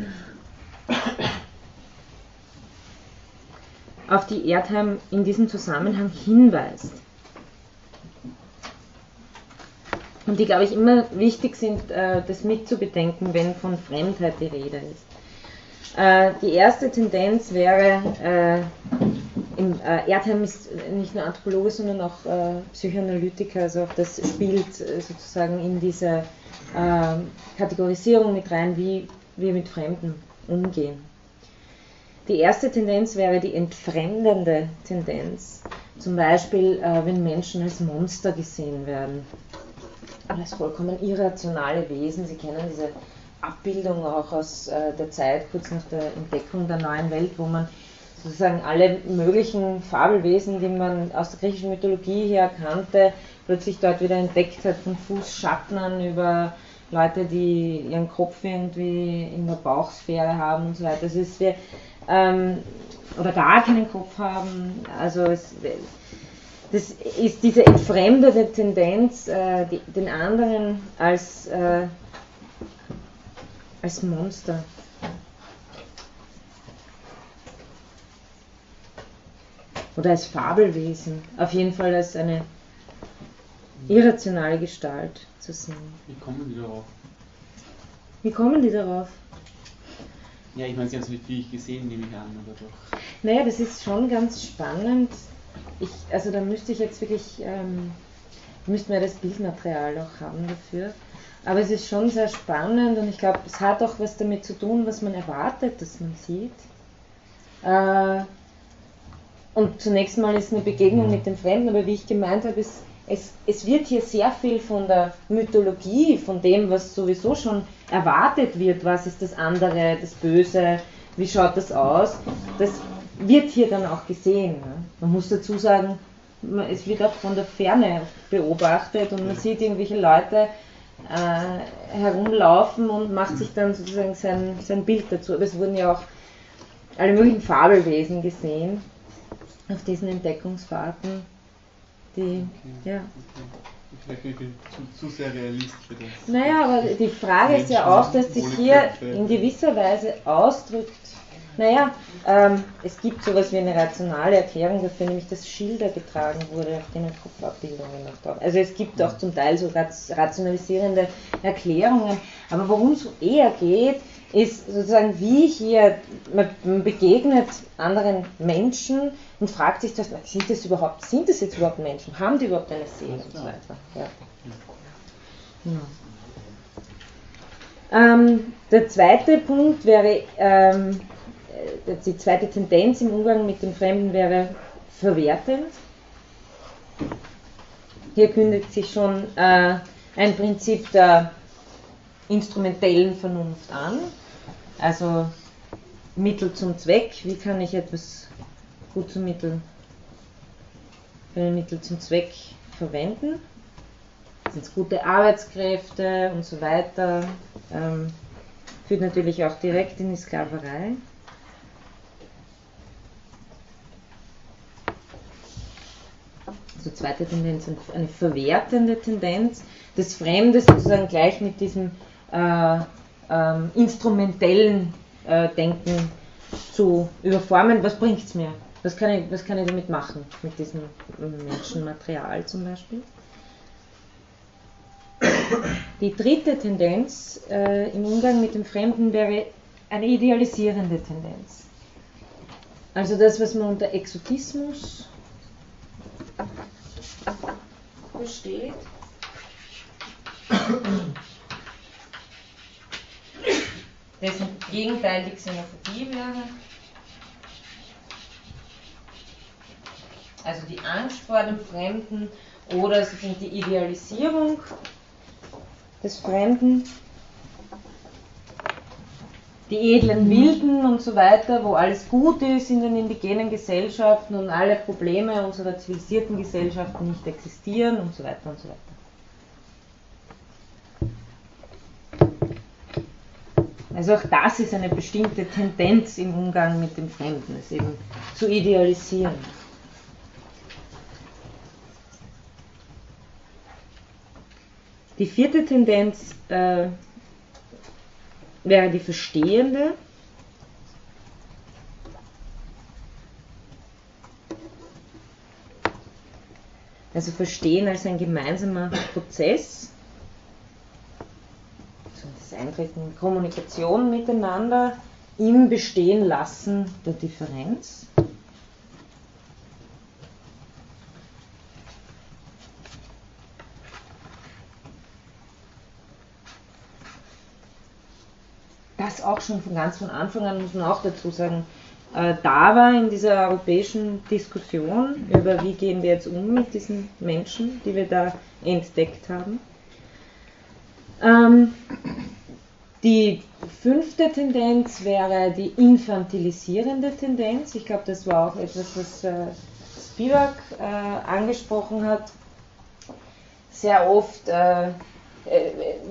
auf die Erdheim in diesem Zusammenhang hinweist. Und die, glaube ich, immer wichtig sind, äh, das mitzubedenken, wenn von Fremdheit die Rede ist. Äh, die erste Tendenz wäre, äh, im, Erdheim ist nicht nur Anthropologe, sondern auch Psychoanalytiker, also auch das spielt sozusagen in diese Kategorisierung mit rein, wie wir mit Fremden umgehen. Die erste Tendenz wäre die entfremdende Tendenz. Zum Beispiel, äh, wenn Menschen als Monster gesehen werden, als vollkommen irrationale Wesen. Sie kennen diese Abbildung auch aus äh, der Zeit kurz nach der Entdeckung der neuen Welt, wo man sozusagen alle möglichen Fabelwesen, die man aus der griechischen Mythologie her kannte, plötzlich dort wieder entdeckt hat, von Fußschattnern über Leute, die ihren Kopf irgendwie in der Bauchsphäre haben und so weiter. Also es, wir, ähm, oder gar keinen Kopf haben. Also es, das ist diese entfremdete Tendenz, äh, die, den anderen als, äh, als Monster. Oder als Fabelwesen. Auf jeden Fall als eine irrationale Gestalt zu sehen. Wie kommen die darauf? Wie kommen die darauf? Ja, ich meine, Sie haben es natürlich gesehen, nehme ich an, aber doch. Naja, das ist schon ganz spannend. Ich, also da müsste ich jetzt wirklich, ähm, müssten wir das Bildmaterial auch haben dafür. Aber es ist schon sehr spannend und ich glaube, es hat auch was damit zu tun, was man erwartet, dass man sieht. Äh, und zunächst mal ist eine Begegnung mit dem Fremden, aber wie ich gemeint habe, ist, es, es wird hier sehr viel von der Mythologie, von dem, was sowieso schon erwartet wird, was ist das andere, das Böse, wie schaut das aus, das wird hier dann auch gesehen. Ne? Man muss dazu sagen, es wird auch von der Ferne beobachtet und man sieht irgendwelche Leute äh, herumlaufen und macht sich dann sozusagen sein, sein Bild dazu. Aber es wurden ja auch alle möglichen Fabelwesen gesehen auf diesen Entdeckungsfahrten, die, okay. ja. Vielleicht bin ich zu, zu sehr realistisch für das. Naja, aber die Frage ist ja auch, dass sich hier in gewisser Weise ausdrückt, naja, ähm, es gibt sowas wie eine rationale Erklärung dafür, nämlich dass Schilder getragen wurde, auf denen Kopfabbildungen drauf. Also es gibt auch zum Teil so rationalisierende Erklärungen, aber worum es eher geht, ist sozusagen, wie hier man begegnet anderen Menschen und fragt sich, das, sind das überhaupt, sind das jetzt überhaupt Menschen? Haben die überhaupt eine Seele und so weiter? Ja. Ja. Ähm, der zweite Punkt wäre, ähm, äh, die zweite Tendenz im Umgang mit dem Fremden wäre verwertend. Hier kündigt sich schon äh, ein Prinzip der instrumentellen Vernunft an, also Mittel zum Zweck, wie kann ich etwas gut zum Mittel, für ein Mittel zum Zweck verwenden, sind es gute Arbeitskräfte und so weiter, ähm, führt natürlich auch direkt in die Sklaverei. Also zweite Tendenz, eine verwertende Tendenz, das Fremde sozusagen gleich mit diesem äh, ähm, instrumentellen äh, Denken zu überformen. Was bringt es mir? Was kann, ich, was kann ich damit machen, mit diesem Menschenmaterial zum Beispiel? Die dritte Tendenz äh, im Umgang mit dem Fremden wäre eine idealisierende Tendenz. Also das, was man unter Exotismus versteht dessen Gegenteil die Xenophobie wäre. Also die Angst vor dem Fremden oder die Idealisierung des Fremden, die edlen Wilden und so weiter, wo alles gut ist in den indigenen Gesellschaften und alle Probleme unserer zivilisierten Gesellschaften nicht existieren und so weiter und so weiter. Also auch das ist eine bestimmte Tendenz im Umgang mit dem Fremden, es eben zu idealisieren. Die vierte Tendenz äh, wäre die verstehende. Also verstehen als ein gemeinsamer Prozess Eintreten in Kommunikation miteinander im Bestehen lassen der Differenz. Das auch schon von ganz von Anfang an, muss man auch dazu sagen, äh, da war in dieser europäischen Diskussion über, wie gehen wir jetzt um mit diesen Menschen, die wir da entdeckt haben. Ähm, die fünfte Tendenz wäre die infantilisierende Tendenz. Ich glaube, das war auch etwas, was äh, Spivak äh, angesprochen hat. Sehr oft äh, äh,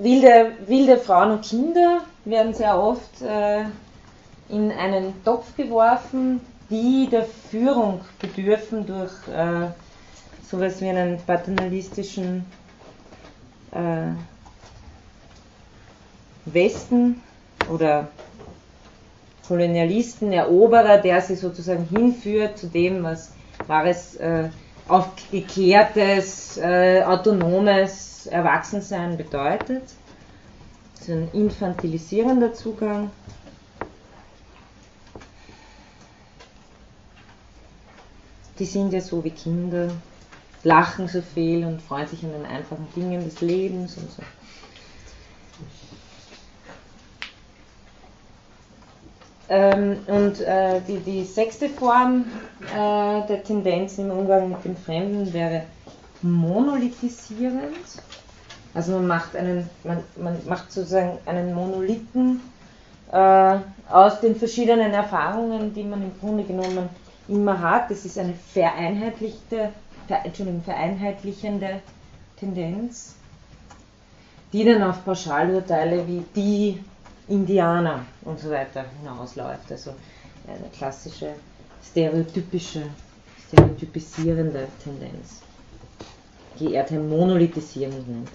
wilde, wilde Frauen und Kinder werden sehr oft äh, in einen Topf geworfen, die der Führung bedürfen durch äh, sowas wie einen paternalistischen äh, Westen oder Kolonialisten, Eroberer, der sie sozusagen hinführt zu dem, was wahres, äh, aufgeklärtes, äh, autonomes Erwachsensein bedeutet. Das ist ein infantilisierender Zugang. Die sind ja so wie Kinder, lachen so viel und freuen sich an den einfachen Dingen des Lebens und so. Ähm, und äh, die, die sechste Form äh, der Tendenz im Umgang mit dem Fremden wäre monolithisierend. Also man macht einen, man, man macht sozusagen einen Monolithen äh, aus den verschiedenen Erfahrungen, die man im Grunde genommen immer hat. Das ist eine vereinheitlichte, ver, Entschuldigung, vereinheitlichende Tendenz, die dann auf Pauschalurteile wie die Indianer und so weiter hinausläuft. Also eine klassische stereotypische, stereotypisierende Tendenz, die er monolithisierend nennt.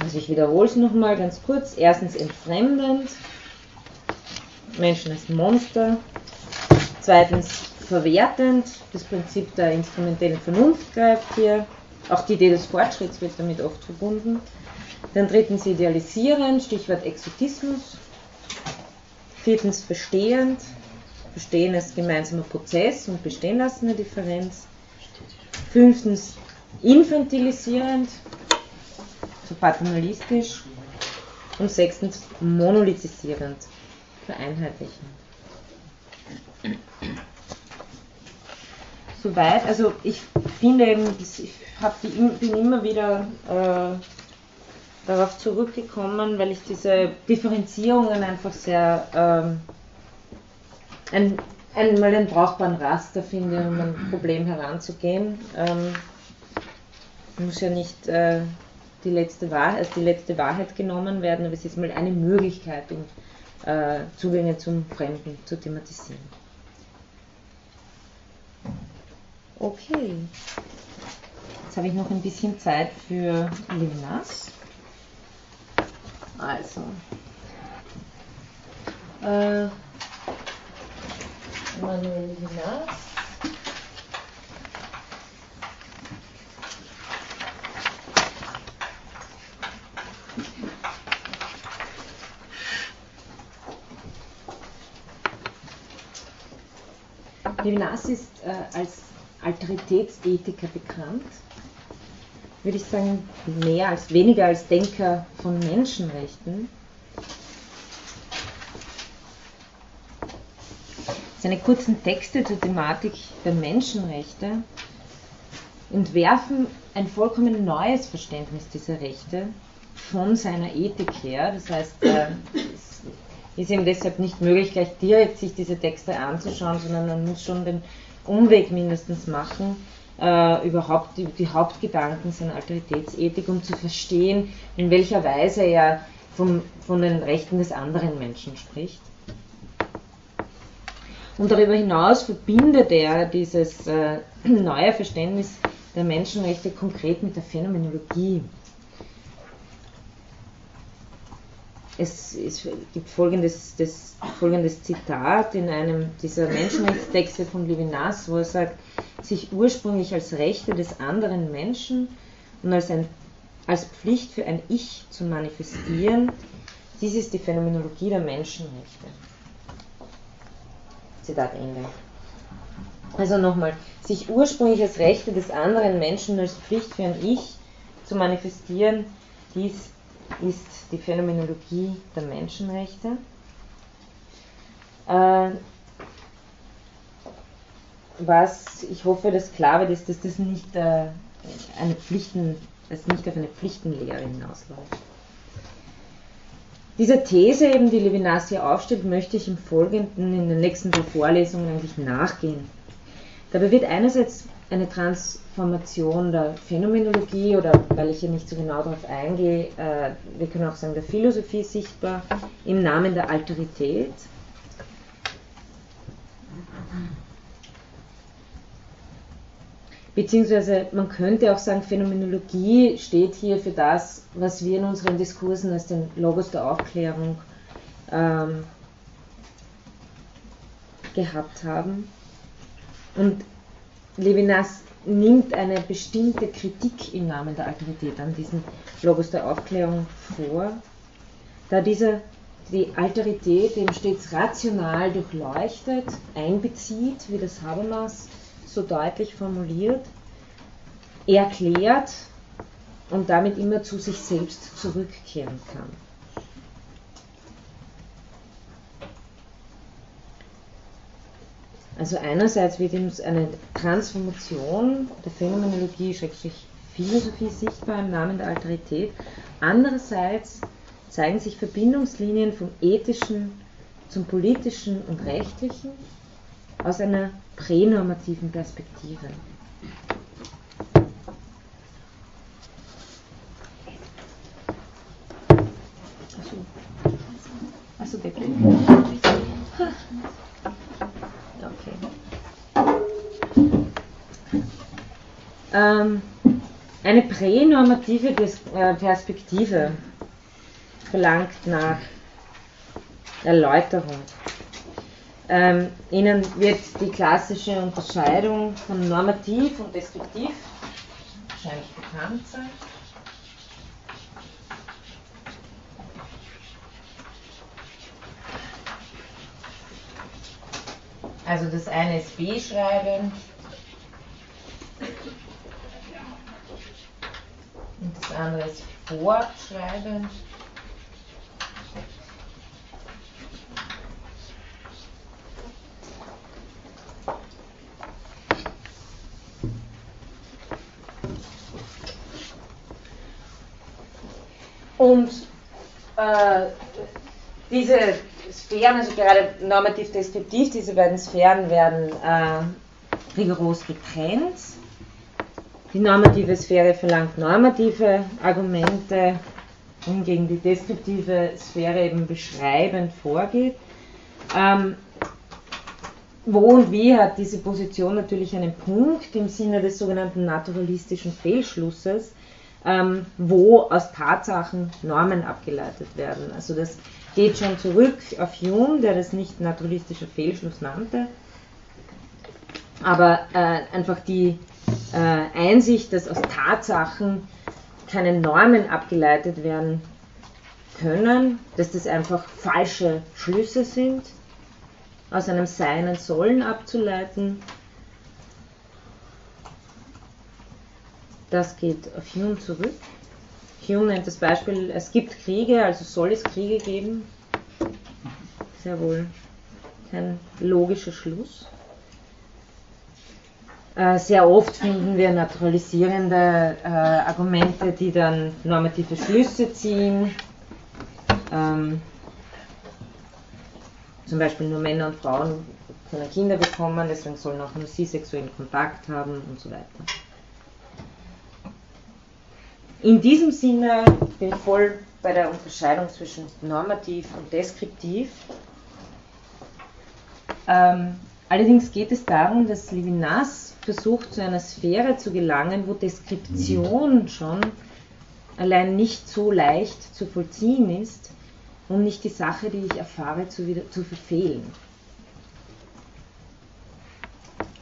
Also ich wiederhole es nochmal ganz kurz. Erstens entfremdend, Menschen als Monster. Zweitens verwertend, das Prinzip der instrumentellen Vernunft greift hier. Auch die Idee des Fortschritts wird damit oft verbunden. Dann drittens idealisierend, Stichwort Exotismus. Viertens verstehend, Verstehen als gemeinsamer Prozess und bestehen lassen der Differenz. Fünftens infantilisierend, so paternalistisch. Und sechstens monolithisierend, vereinheitlichen. Soweit, also ich finde eben, ich die, bin immer wieder äh, darauf zurückgekommen, weil ich diese Differenzierungen einfach sehr ähm, ein, einmal einen brauchbaren Raster finde, um ein Problem heranzugehen. Ähm, muss ja nicht äh, die, letzte Wahrheit, als die letzte Wahrheit genommen werden, aber es ist mal eine Möglichkeit, um äh, Zugänge zum Fremden zu thematisieren. Okay. Jetzt habe ich noch ein bisschen Zeit für Levinas. Also. Äh, Manuel Levinas. Levinas ist äh, als Alteritätsethiker bekannt würde ich sagen, mehr als weniger als Denker von Menschenrechten. Seine kurzen Texte zur Thematik der Menschenrechte entwerfen ein vollkommen neues Verständnis dieser Rechte von seiner Ethik her. Das heißt, äh, es ist ihm deshalb nicht möglich, gleich direkt sich diese Texte anzuschauen, sondern man muss schon den Umweg mindestens machen äh, überhaupt die, die, Hauptgedanken seiner Alteritätsethik, um zu verstehen, in welcher Weise er vom, von den Rechten des anderen Menschen spricht. Und darüber hinaus verbindet er dieses äh, <clears throat> neue Verständnis der Menschenrechte konkret mit der Phänomenologie. Es, es gibt folgendes, das, folgendes Zitat in einem dieser Menschenrechtstexte von Levinas, wo er sagt, sich ursprünglich als Rechte des anderen Menschen und als, ein, als Pflicht für ein Ich zu manifestieren, dies ist die Phänomenologie der Menschenrechte. Zitat Ende. Also nochmal, sich ursprünglich als Rechte des anderen Menschen als Pflicht für ein Ich zu manifestieren, dies ist die Phänomenologie der Menschenrechte. Äh, was ich hoffe, dass klar wird, ist, dass das nicht äh, eine Pflichten, dass nicht auf eine Pflichtenlehre hinausläuft. Dieser These, eben, die Levinas hier aufstellt, möchte ich im Folgenden in den nächsten paar Vorlesungen eigentlich nachgehen. Dabei wird einerseits eine Transformation der Phänomenologie oder weil ich hier nicht so genau darauf eingehe, äh, wir können auch sagen der Philosophie sichtbar im Namen der Alterität. Beziehungsweise man könnte auch sagen, Phänomenologie steht hier für das, was wir in unseren Diskursen als den Logos der Aufklärung ähm, gehabt haben. Und Levinas nimmt eine bestimmte Kritik im Namen der Alterität an diesem Logos der Aufklärung vor, da dieser die Alterität eben stets rational durchleuchtet, einbezieht, wie das Habermas so deutlich formuliert, erklärt und damit immer zu sich selbst zurückkehren kann. Also einerseits wird uns eine Transformation der Phänomenologie, Schrägstrich Philosophie sichtbar im Namen der Alterität. Andererseits zeigen sich Verbindungslinien vom ethischen zum politischen und rechtlichen aus einer pränormativen Perspektive. Achso, der Okay. Ähm, eine pränormative äh, Perspektive verlangt nach Erläuterung. Ähm, Ihnen wird die klassische Unterscheidung von normativ und deskriptiv wahrscheinlich bekannt sein. Also das eine ist B-Schreiben und das andere ist Fortschreiben. Und äh, diese Sphären, also gerade normativ-deskriptiv, diese beiden Sphären werden äh, rigoros getrennt. Die normative Sphäre verlangt normative Argumente, hingegen die deskriptive Sphäre eben beschreibend vorgeht. Ähm, wo und wie hat diese Position natürlich einen Punkt im Sinne des sogenannten naturalistischen Fehlschlusses, ähm, wo aus Tatsachen Normen abgeleitet werden. Also das geht schon zurück auf Hume, der das nicht naturalistischer Fehlschluss nannte, aber äh, einfach die äh, Einsicht, dass aus Tatsachen keine Normen abgeleitet werden können, dass das einfach falsche Schlüsse sind, aus einem Sein und Sollen abzuleiten Das geht auf Hume zurück. Hume nennt das Beispiel, es gibt Kriege, also soll es Kriege geben. Sehr wohl kein logischer Schluss. Äh, sehr oft finden wir naturalisierende äh, Argumente, die dann normative Schlüsse ziehen. Ähm, zum Beispiel nur Männer und Frauen können Kinder bekommen, deswegen sollen auch nur sie sexuellen Kontakt haben und so weiter. In diesem Sinne bin ich voll bei der Unterscheidung zwischen normativ und deskriptiv. Ähm, allerdings geht es darum, dass Levinas versucht, zu einer Sphäre zu gelangen, wo Deskription schon allein nicht so leicht zu vollziehen ist, um nicht die Sache, die ich erfahre, zu, wieder, zu verfehlen.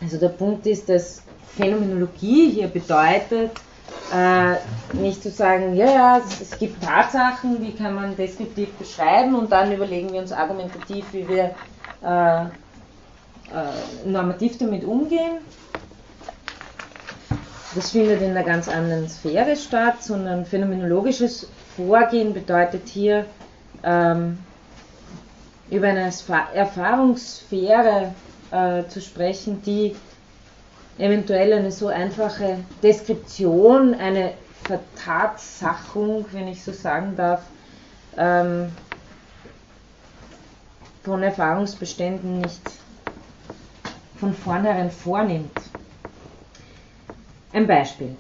Also der Punkt ist, dass Phänomenologie hier bedeutet, äh, nicht zu sagen, ja, ja, es, gibt Tatsachen, die kann man deskriptiv beschreiben und dann überlegen wir uns argumentativ, wie wir äh, äh, normativ damit umgehen. Das findet in einer ganz anderen Sphäre statt, sondern phänomenologisches Vorgehen bedeutet hier ähm, über eine Erfahrungssphäre äh, zu sprechen, die eventuell eine so einfache Deskription, eine Vertatsachung, wenn ich so sagen darf, ähm, von Erfahrungsbeständen nicht von vornherein vornimmt. Ein Beispiel.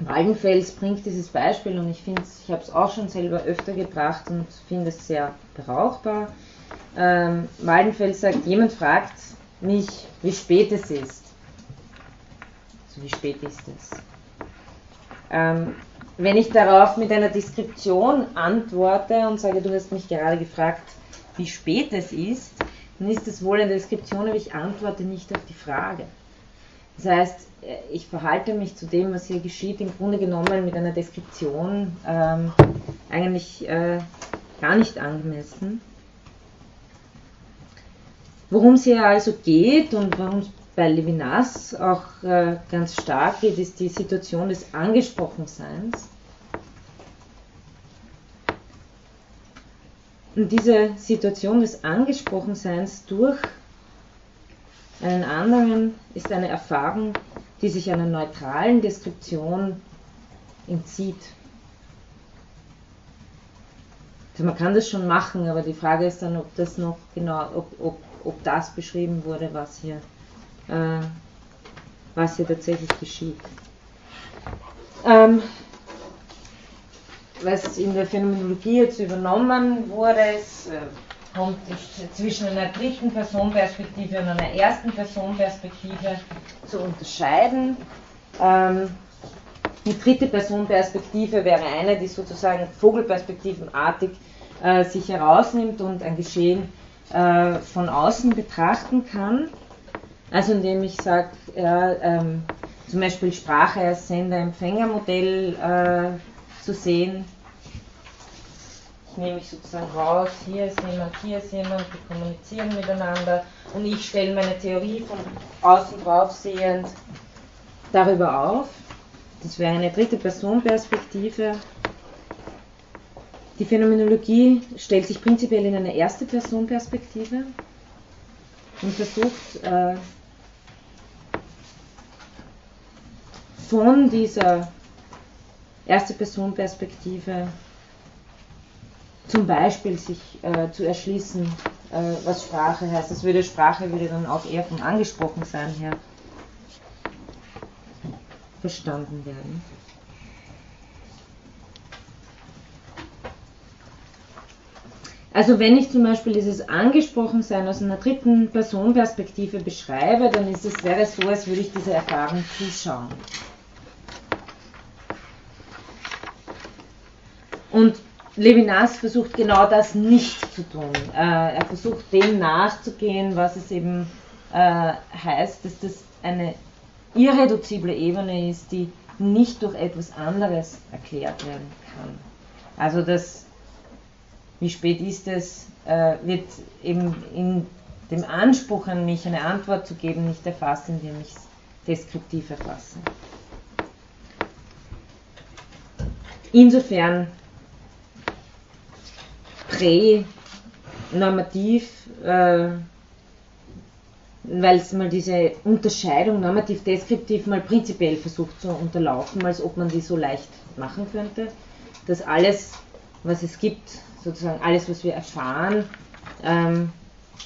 Waldenfels bringt dieses Beispiel und ich finde ich habe es auch schon selber öfter gebracht und finde es sehr brauchbar. Ähm, Waldenfels sagt, jemand fragt mich, wie spät es ist. So wie spät ist es? Ähm, wenn ich darauf mit einer Deskription antworte und sage, du hast mich gerade gefragt, wie spät es ist, dann ist das wohl eine Deskription, aber ich antworte nicht auf die Frage. Das heißt, äh, ich verhalte mich zu dem, was hier geschieht, im Grunde genommen mit einer Deskription ähm, eigentlich äh, gar nicht angemessen. Worum es hier also geht und warum es bei Levinas auch äh, ganz stark geht, ist die Situation des Angesprochenseins. Und diese Situation des Angesprochenseins durch einen anderen ist eine Erfahrung, die sich einer neutralen Deskription entzieht. Also man kann das schon machen, aber die Frage ist dann, ob das noch genau, ob, ob, ob das beschrieben wurde, was hier was hier tatsächlich geschieht. Ähm, was in der Phänomenologie jetzt übernommen wurde, ist, äh, kommt zwischen einer dritten Personenperspektive und einer ersten Personenperspektive zu unterscheiden. Ähm, die dritte Personenperspektive wäre eine, die sozusagen vogelperspektivenartig äh, sich herausnimmt und ein Geschehen äh, von außen betrachten kann. Also indem ich sage, ja, ähm, zum Beispiel Sprache als Sender-Empfänger-Modell äh, zu sehen. Ich nehme mich sozusagen raus, hier ist jemand, hier ist jemand, die kommunizieren miteinander und ich stelle meine Theorie von außen drauf sehend darüber auf. Das wäre eine dritte Personperspektive. Die Phänomenologie stellt sich prinzipiell in eine erste Personperspektive und versucht äh, von dieser erste Personperspektive zum Beispiel sich äh, zu erschließen, äh, was Sprache heißt. Das würde Sprache würde dann auch eher vom angesprochen sein her verstanden werden. Also wenn ich zum Beispiel dieses Angesprochensein aus einer dritten Personperspektive beschreibe, dann ist es, wäre es so, als würde ich dieser Erfahrung zuschauen. Und Levinas versucht genau das nicht zu tun. Äh, er versucht dem nachzugehen, was es eben äh, heißt, dass das eine irreduzible Ebene ist, die nicht durch etwas anderes erklärt werden kann. Also das, wie spät ist es, äh, wird eben in dem Anspruch an mich eine Antwort zu geben nicht erfasst, indem ich es deskriptiv erfasse. Insofern pränormativ äh, weil es mal diese Unterscheidung normativ-deskriptiv mal prinzipiell versucht zu unterlaufen, als ob man die so leicht machen könnte, dass alles, was es gibt, sozusagen alles, was wir erfahren, ähm,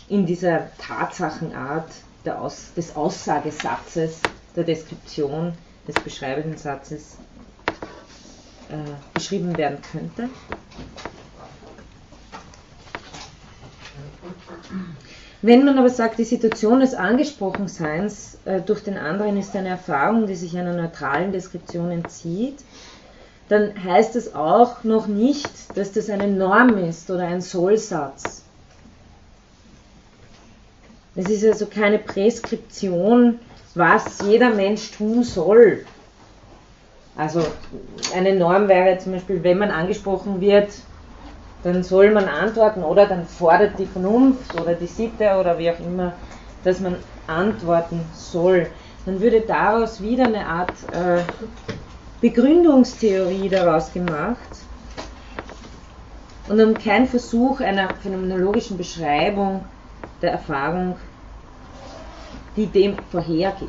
in dieser Tatsachenart Aus, des Aussagesatzes, der Deskription, des beschreibenden Satzes äh, beschrieben werden könnte. Wenn man aber sagt, die Situation des Angesprochenseins äh, durch den anderen ist eine Erfahrung, die sich einer neutralen Deskription entzieht, dann heißt es auch noch nicht, dass das eine Norm ist oder ein Sollsatz. Es ist also keine Präskription, was jeder Mensch tun soll. Also eine Norm wäre zum Beispiel, wenn man angesprochen wird, dann soll man antworten oder dann fordert die Vernunft oder die Sitte oder wie auch immer, dass man antworten soll. Dann würde daraus wieder eine Art äh, Begründungstheorie daraus gemacht und dann kein Versuch einer phänomenologischen Beschreibung der Erfahrung, die dem vorhergeht.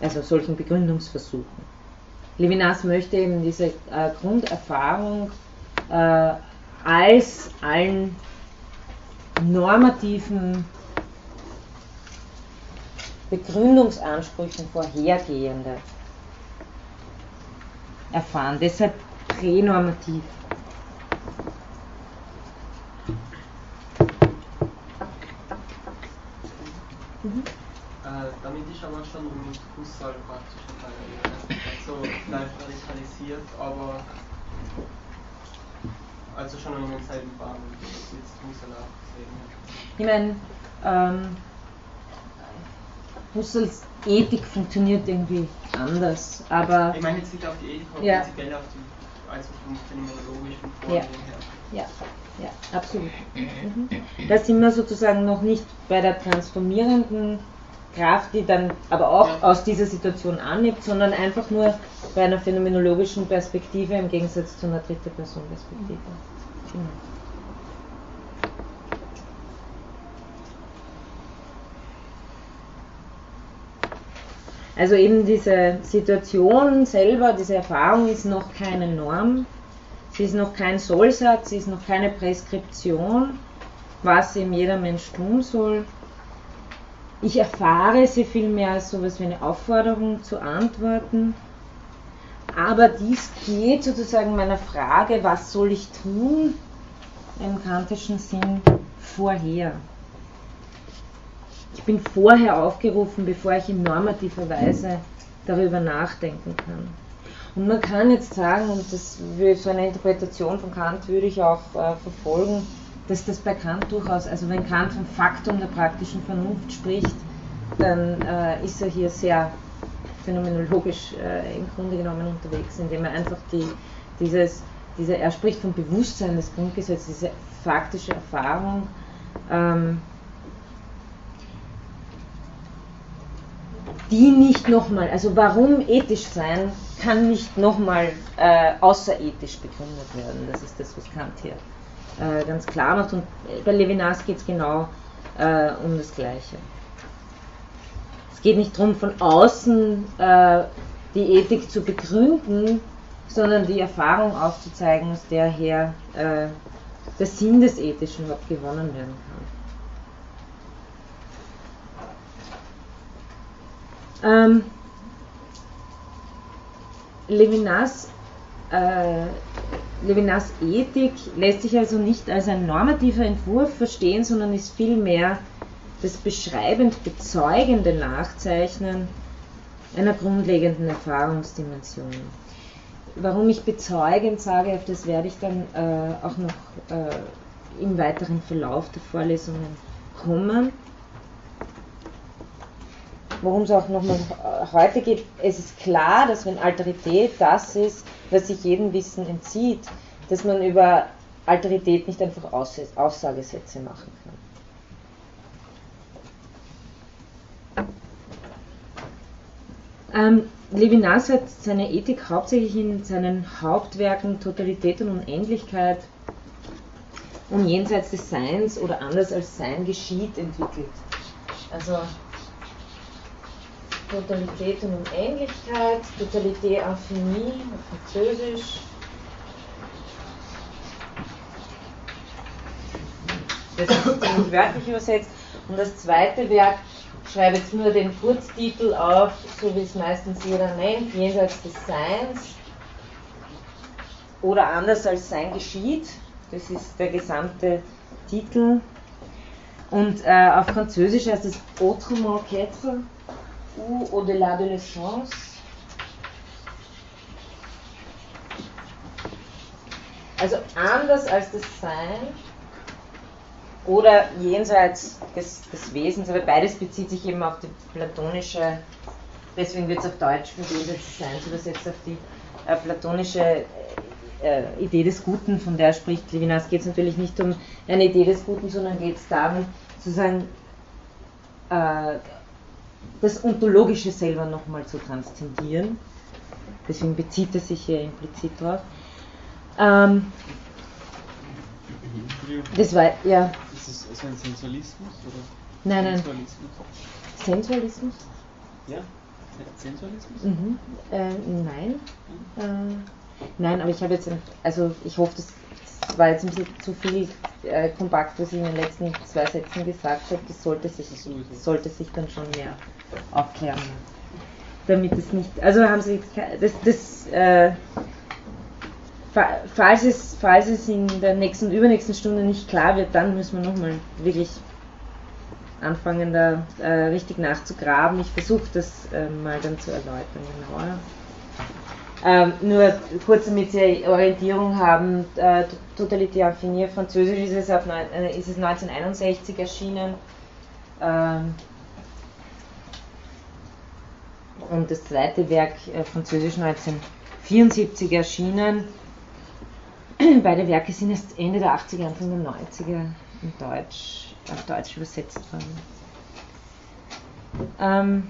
Also solchen Begründungsversuchen. Levinas möchte eben diese äh, Grunderfahrung äh, als allen normativen Begründungsansprüchen vorhergehende erfahren. Deshalb pränormativ. Mhm. Äh, damit ist aber schon mit Husserl praktisch so leicht radikalisiert, aber also schon in denselben Bahnen, wie jetzt auch gesehen. Ich meine, ähm, Husserls Ethik funktioniert irgendwie anders, aber. Ich meine jetzt nicht auf die Ethik, aber ja. prinzipiell auf die, also vom phänomenologischen Vorgehen ja. her. Ja, ja, absolut. Mhm. Da sind wir sozusagen noch nicht bei der transformierenden Kraft, die dann aber auch aus dieser Situation annimmt, sondern einfach nur bei einer phänomenologischen Perspektive im Gegensatz zu einer dritte Person Perspektive. Genau. Also eben diese Situation selber, diese Erfahrung ist noch keine Norm, sie ist noch kein Sollsatz, sie ist noch keine Präskription, was eben jeder Mensch tun soll. Ich erfahre sie vielmehr als so etwas wie eine Aufforderung zu antworten. Aber dies geht sozusagen meiner Frage, was soll ich tun, im kantischen Sinn vorher. Ich bin vorher aufgerufen, bevor ich in normativer Weise darüber nachdenken kann. Und man kann jetzt sagen, und das so eine Interpretation von Kant würde ich auch äh, verfolgen, dass das bei Kant durchaus, also wenn Kant vom Faktum der praktischen Vernunft spricht, dann äh, ist er hier sehr phänomenologisch äh, im Grunde genommen unterwegs, indem er einfach die, dieses, diese, er spricht vom Bewusstsein des Grundgesetzes, diese faktische Erfahrung, ähm, die nicht nochmal, also warum ethisch sein, kann nicht nochmal äh, außerethisch begründet werden. Das ist das, was Kant hier äh, ganz klar macht. Und bei Levinas geht es genau äh, um das Gleiche. Es geht nicht darum, von außen äh, die Ethik zu begründen, sondern die Erfahrung aufzuzeigen, aus der her äh, der Sinn des Ethischen überhaupt gewonnen werden kann. Ähm, Levinas, äh, Levinas Ethik lässt sich also nicht als ein normativer Entwurf verstehen, sondern ist vielmehr das beschreibend bezeugende Nachzeichnen einer grundlegenden Erfahrungsdimension. Warum ich bezeugend sage, auf das werde ich dann äh, auch noch äh, im weiteren Verlauf der Vorlesungen kommen. Worum es auch nochmal heute geht, es ist klar, dass wenn Alterität das ist, was sich jedem Wissen entzieht, dass man über Alterität nicht einfach Aussagesätze machen kann. Ähm, Levinas hat seine Ethik hauptsächlich in seinen Hauptwerken Totalität und Unendlichkeit und jenseits des Seins oder anders als Sein geschieht entwickelt. Also Totalität und Unendlichkeit, Totalité Infinie auf Französisch. Das ist ziemlich wörtlich übersetzt. Und das zweite Werk schreibe jetzt nur den Kurztitel auf, so wie es meistens jeder nennt, jenseits des Seins oder anders als Sein geschieht. Das ist der gesamte Titel. Und äh, auf Französisch heißt es Autrement qu'être ou Au-delà de l'essence. Also anders als das Sein oder jenseits des, des Wesens, aber beides bezieht sich eben auf die platonische, deswegen wird es auf Deutsch mit jenseits des Seins übersetzt, auf die äh, platonische äh, Idee des Guten, von der spricht Levinas, geht es natürlich nicht um eine Idee des Guten, sondern geht es darum, sozusagen äh, das Ontologische selber nochmal zu transzendieren. Deswegen bezieht er sich hier implizit drauf. Ähm, das war, ja. Ist das also ein Sensualismus? Oder? Nein, nein. Sensualismus? Sensualismus? Ja, Sensualismus? Mhm. Äh, nein. Äh, nein, aber ich habe jetzt, also ich hoffe, das war jetzt ein bisschen zu viel äh, kompakt, was ich in den letzten zwei Sätzen gesagt habe. Das sollte sich, sollte sich dann schon mehr aufklären. Damit es nicht, also haben Sie, das, das äh, falls es, falls es in der nächsten und übernächsten Stunde nicht klar wird, dann müssen wir nochmal wirklich anfangen, da äh, richtig nachzugraben. Ich versuche das äh, mal dann zu erläutern genauer. Ähm, nur kurz, damit Sie Orientierung haben, äh, Totalité Infinie, französisch ist es, auf, äh, ist es 1961 erschienen. Ähm, und das zweite Werk, äh, französisch 1974 erschienen. <clears throat> Beide Werke sind erst Ende der 80er, Anfang der 90er in Deutsch, auf Deutsch übersetzt worden. Ähm,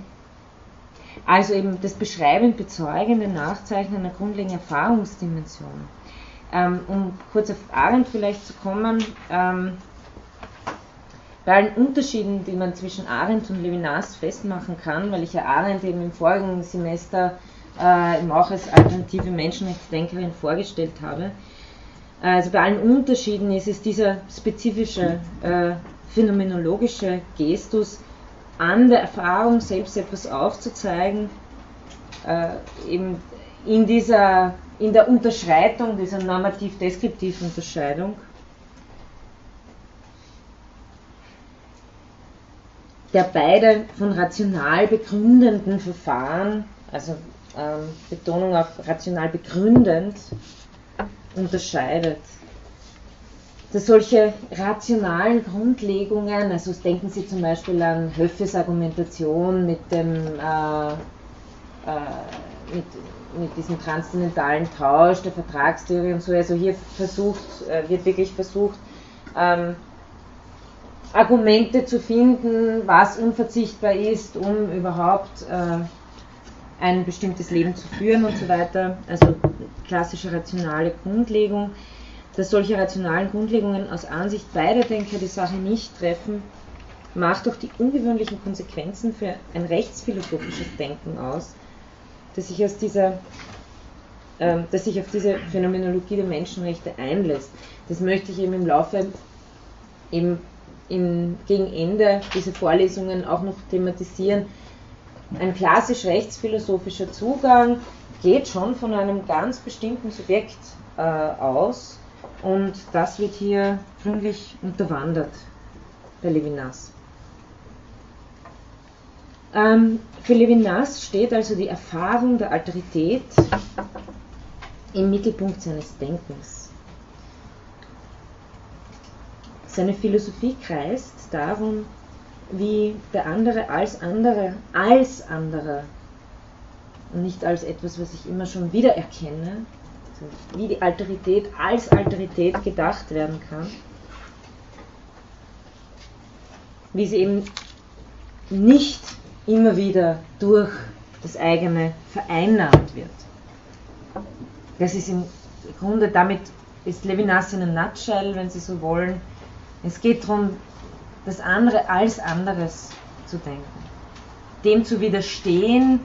also eben das beschreibend, bezeugende Nachzeichnen einer grundlegenden Erfahrungsdimension. Ähm, um kurz auf Arendt vielleicht zu kommen, ähm, bei allen Unterschieden, die man zwischen Arendt und Levinas festmachen kann, weil ich ja Arendt eben im vorigen Semester äh, eben auch als alternative Menschenrechtsdenkerin vorgestellt habe, also bei allen Unterschieden ist es dieser spezifische äh, phänomenologische Gestus, an der Erfahrung selbst etwas aufzuzeigen, äh, eben in, dieser, in der Unterschreitung, dieser normativ-deskriptiven Unterscheidung. der beide von rational begründenden Verfahren, also ähm, Betonung auf rational begründend, unterscheidet. Dass solche rationalen Grundlegungen, also denken Sie zum Beispiel an Höffes Argumentation mit dem äh, äh, mit, mit diesem transzendentalen Tausch der Vertragstheorie und so, also hier versucht, äh, wird wirklich versucht, ähm, Argumente zu finden, was unverzichtbar ist, um überhaupt äh, ein bestimmtes Leben zu führen und so weiter. Also klassische rationale Grundlegung. Dass solche rationalen Grundlegungen aus Ansicht beider Denker die Sache nicht treffen, macht doch die ungewöhnlichen Konsequenzen für ein rechtsphilosophisches Denken aus, das sich, aus dieser, äh, das sich auf diese Phänomenologie der Menschenrechte einlässt. Das möchte ich eben im Laufe, eben im, gegen Ende dieser Vorlesungen auch noch thematisieren, ein klassisch rechtsphilosophischer Zugang geht schon von einem ganz bestimmten Subjekt äh, aus und das wird hier gründlich unterwandert bei Levinas. Ähm, für Levinas steht also die Erfahrung der Alterität im Mittelpunkt seines Denkens. Seine Philosophie kreist darum, wie der andere als andere, als anderer und nicht als etwas, was ich immer schon wieder erkenne, wie die Alterität als Alterität gedacht werden kann, wie sie eben nicht immer wieder durch das eigene vereinnahmt wird. Das ist im Grunde, damit ist Levinas in einem Nutshell, wenn Sie so wollen. Es geht darum, das andere als anderes zu denken, dem zu widerstehen,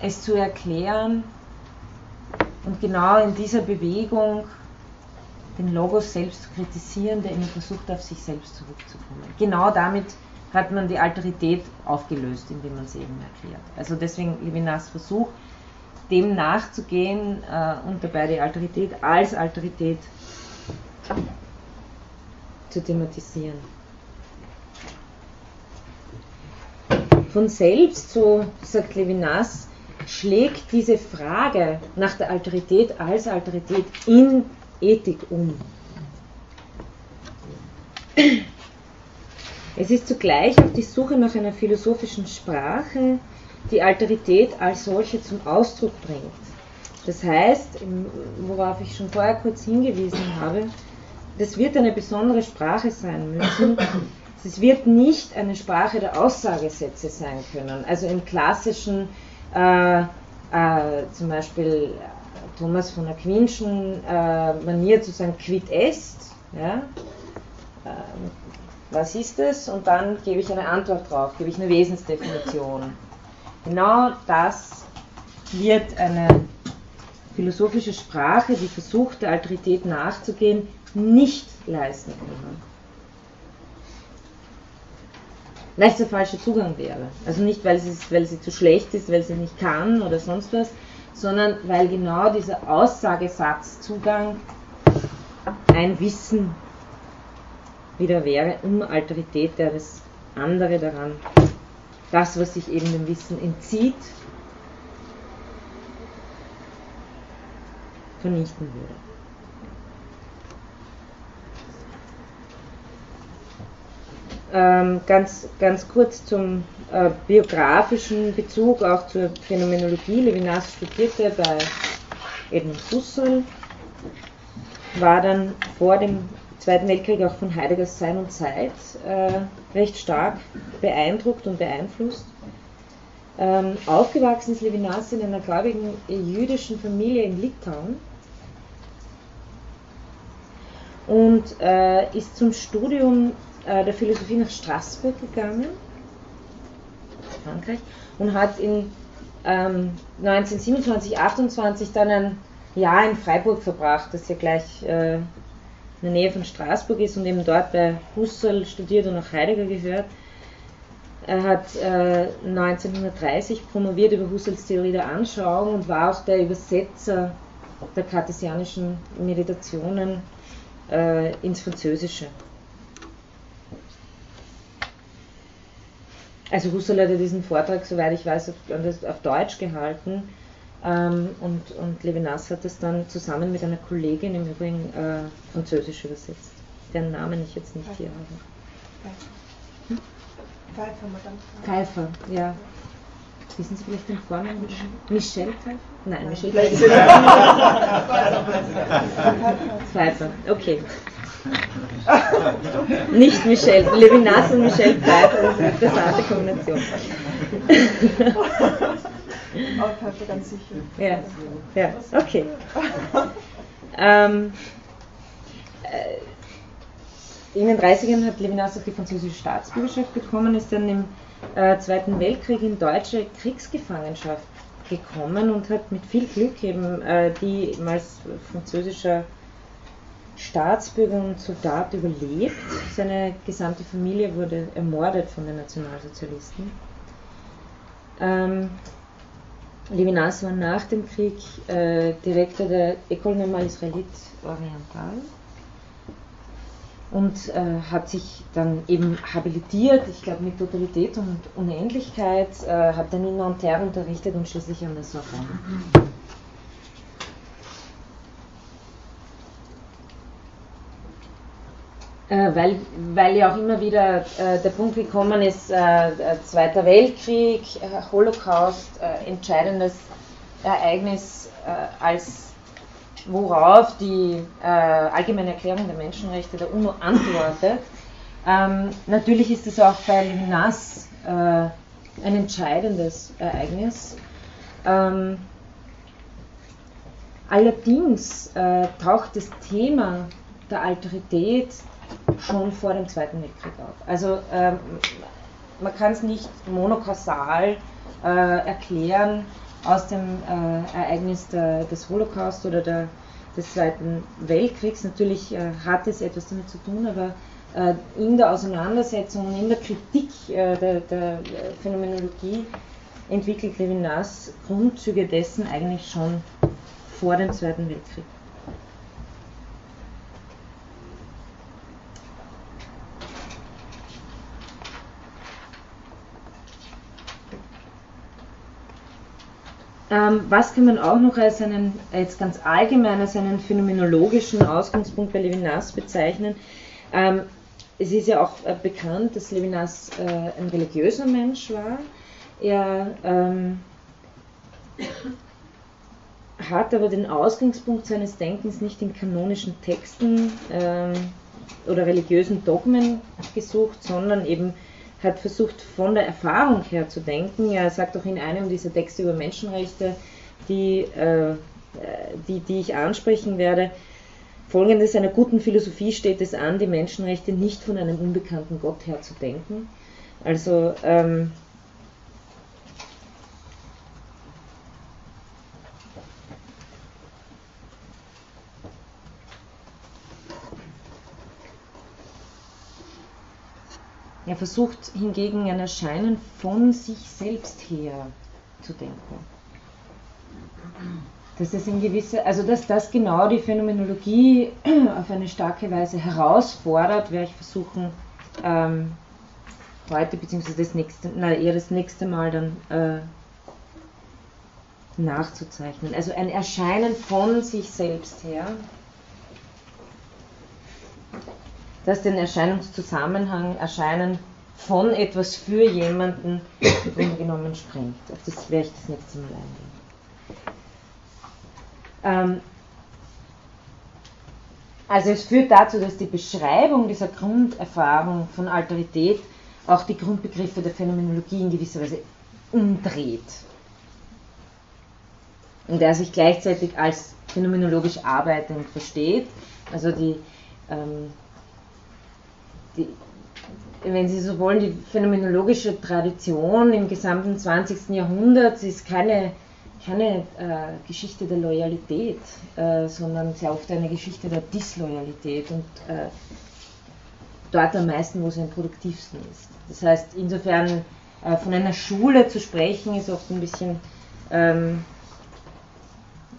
es zu erklären und genau in dieser Bewegung den Logos selbst zu kritisieren, der immer versucht, auf sich selbst zurückzukommen. Genau damit hat man die Alterität aufgelöst, indem man sie eben erklärt. Also deswegen Levinas Versuch, dem nachzugehen äh, und dabei die Alterität als Alterität zu thematisieren. Von selbst, so sagt Levinas, schlägt diese Frage nach der Alterität als Alterität in Ethik um. Es ist zugleich auch die Suche nach einer philosophischen Sprache, die Alterität als solche zum Ausdruck bringt. Das heißt, worauf ich schon vorher kurz hingewiesen habe, das wird eine besondere Sprache sein müssen. Es wird nicht eine Sprache der Aussagesätze sein können. Also im klassischen, äh, äh, zum Beispiel Thomas von Aquinschen äh, Manier zu sagen, quid est, ja? Ähm, was ist es? Und dann gebe ich eine Antwort drauf, gebe ich eine Wesensdefinition. Genau das wird eine philosophische Sprache, die versucht, der Alterität nachzugehen, nicht leisten können. Es der falsche Zugang wäre. Also nicht, weil sie, weil sie zu schlecht ist, weil sie nicht kann oder sonst was, sondern weil genau dieser Aussagesatzzugang ein Wissen wieder wäre, um Alterität der das andere daran, das, was sich eben dem Wissen entzieht, vernichten würde. Ähm, ganz, ganz kurz zum äh, biografischen Bezug, auch zur Phänomenologie. Levinas studierte bei eben Husserl, war dann vor dem Zweiten Weltkrieg auch von Heideggers Sein und Zeit äh, recht stark beeindruckt und beeinflusst. Ähm, aufgewachsen ist Levinas in einer gläubigen jüdischen Familie in Litauen und äh, ist zum Studium äh, der Philosophie nach Straßburg gegangen, Frankreich, und hat in ähm, 1927, 28 dann ein Jahr in Freiburg verbracht, das ja gleich äh, in der Nähe von Straßburg ist und eben dort bei Husserl studiert und nach Heidegger gehört. Er hat äh, 1930 promoviert über Husserls Theorie der Anschauung und war auch der Übersetzer der kartesianischen Meditationen äh, ins Französische. Also Husserl hat ja diesen Vortrag, soweit ich weiß, auf, Deutsch gehalten ähm, und, und Levinas hat das dann zusammen mit einer Kollegin im Übrigen äh, Französisch übersetzt, deren Namen ich jetzt nicht hier habe. Hm? Pfeiffer, Madame Pfeiffer, ja. Wissen Sie vielleicht den Vornamen? Michel Pfeiffer? Nein, Michel Pfeiffer. Pfeiffer, okay. Nicht Michel, Levinas und Michel Pfeiffer, das ist eine interessante Kombination. Aber Pfeiffer ganz sicher. Ja, ja okay. ähm, äh, in den 30ern hat Levinas auch die französische Staatsbürgerschaft bekommen, ist dann im äh, Zweiten Weltkrieg in deutsche Kriegsgefangenschaft gekommen und hat mit viel Glück eben äh, die als französischer Staatsbürger und Soldat überlebt. Seine gesamte Familie wurde ermordet von den Nationalsozialisten. Ähm, Levinas war nach dem Krieg äh, Direktor der École Normale Israélite Orientale und äh, hat sich dann eben habilitiert, ich glaube mit Totalität und Unendlichkeit, äh, hat dann in Nanterre unterrichtet und schließlich an der Sorbonne. Äh, weil, weil ja auch immer wieder äh, der Punkt gekommen ist, äh, Zweiter Weltkrieg, Holocaust, entscheidendes Ereignis als worauf die äh, Allgemeine Erklärung der Menschenrechte der UNO antwortet. Ähm, natürlich ist es auch bei Levinas äh, ein entscheidendes Ereignis. Ähm, allerdings äh, taucht das Thema der Alterität schon vor dem Zweiten Weltkrieg auf. Also ähm, man kann es nicht monokausal äh, erklären, aus dem äh, Ereignis der, des Holocaust oder der, des Zweiten Weltkriegs. Natürlich äh, hat es etwas damit zu tun, aber äh, in der Auseinandersetzung und in der Kritik äh, der, der, Phänomenologie entwickelt Levinas Grundzüge dessen eigentlich schon vor dem Zweiten Weltkrieg. Ähm, was kann man auch noch als einen, jetzt ganz allgemein, als einen phänomenologischen Ausgangspunkt bei Levinas bezeichnen? Ähm, es ist ja auch äh, bekannt, dass Levinas äh, ein religiöser Mensch war. Er ähm, hat aber den Ausgangspunkt seines Denkens nicht in kanonischen Texten ähm, oder religiösen Dogmen gesucht, sondern eben hat versucht, von der Erfahrung her zu denken. Er sagt auch in einem dieser Texte über Menschenrechte, die, äh, die, die ich ansprechen werde, folgendes, einer guten Philosophie steht es an, die Menschenrechte nicht von einem unbekannten Gott her zu denken. Also ähm, Er versucht hingegen ein Erscheinen von sich selbst her zu denken. Dass es in gewisse, also dass das genau die Phänomenologie <clears throat> auf eine starke Weise herausfordert, werde ich versuchen, ähm, heute beziehungsweise das nächste, na, eher das nächste Mal dann äh, nachzuzeichnen. Also ein Erscheinen von sich selbst her das den Erscheinungszusammenhang Erscheinen von etwas für jemanden im Grunde genommen sprengt. Auf das werde ich das nächste Mal eingehen. Ähm, also es führt dazu, dass die Beschreibung dieser Grunderfahrung von Alterität auch die Grundbegriffe der Phänomenologie in gewisser Weise umdreht. Und der sich gleichzeitig als phänomenologisch arbeitend versteht. Also die, ähm, die, wenn Sie so wollen, die phänomenologische Tradition im gesamten 20. Jahrhundert ist keine, keine äh, Geschichte der Loyalität, äh, sondern sehr oft eine Geschichte der Disloyalität und äh, dort am meisten, wo sie am produktivsten ist. Das heißt, insofern äh, von einer Schule zu sprechen, ist oft ein bisschen ähm,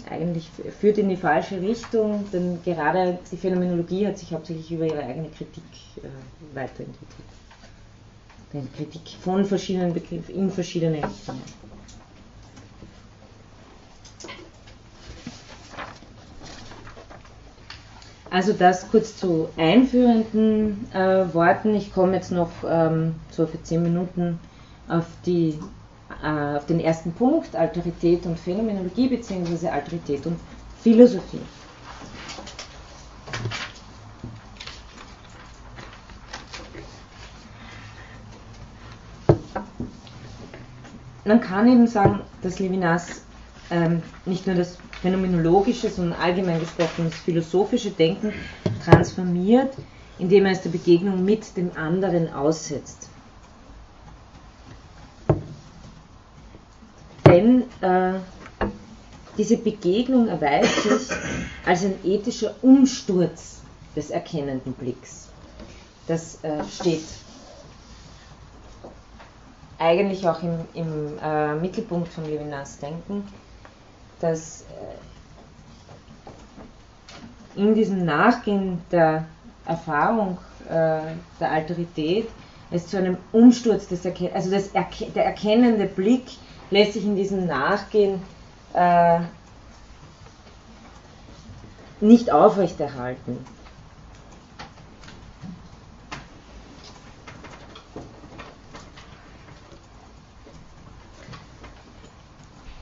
eigentlich führt in die falsche Richtung, denn gerade die Phänomenologie hat sich hauptsächlich über ihre eigene Kritik äh, weiterentwickelt. Die Kritik von verschiedenen Begriffen in verschiedene Richtungen. Also das kurz zu einführenden äh, Worten. Ich komme jetzt noch ähm, so für zehn Minuten auf, die, äh, auf den ersten Punkt, Alterität und Phänomenologie bzw. Alterität und Philosophie. Man kann eben sagen, dass Levinas ähm, nicht nur das phänomenologische, sondern allgemein gesprochen das philosophische Denken transformiert, indem er es der Begegnung mit dem anderen aussetzt. Denn äh, diese Begegnung erweist sich als ein ethischer Umsturz des erkennenden Blicks. Das äh, steht eigentlich auch im, im äh, Mittelpunkt von Levinas Denken dass äh, in diesem Nachgehen der Erfahrung äh, der Alterität es zu einem Umsturz des Erken also das Erke der erkennende Blick lässt sich in diesem Nachgehen äh, nicht aufrechterhalten.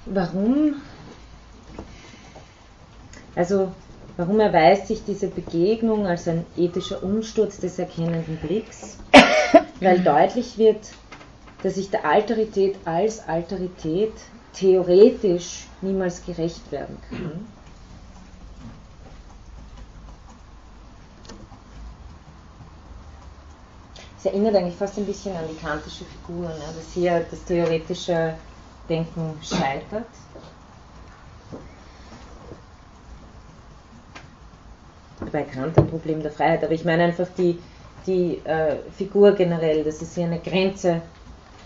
Warum also warum erweist sich diese Begegnung als ein ethischer Umsturz des erkennenden Blicks? Weil <coughs> deutlich wird, dass sich der Alterität als Alterität theoretisch niemals gerecht werden kann. Es erinnert eigentlich fast ein bisschen an die kantische Figur, ne? dass hier das theoretische Denken scheitert bei Kant ein Problem der Freiheit, aber ich meine einfach die, die äh, Figur generell, dass es hier eine Grenze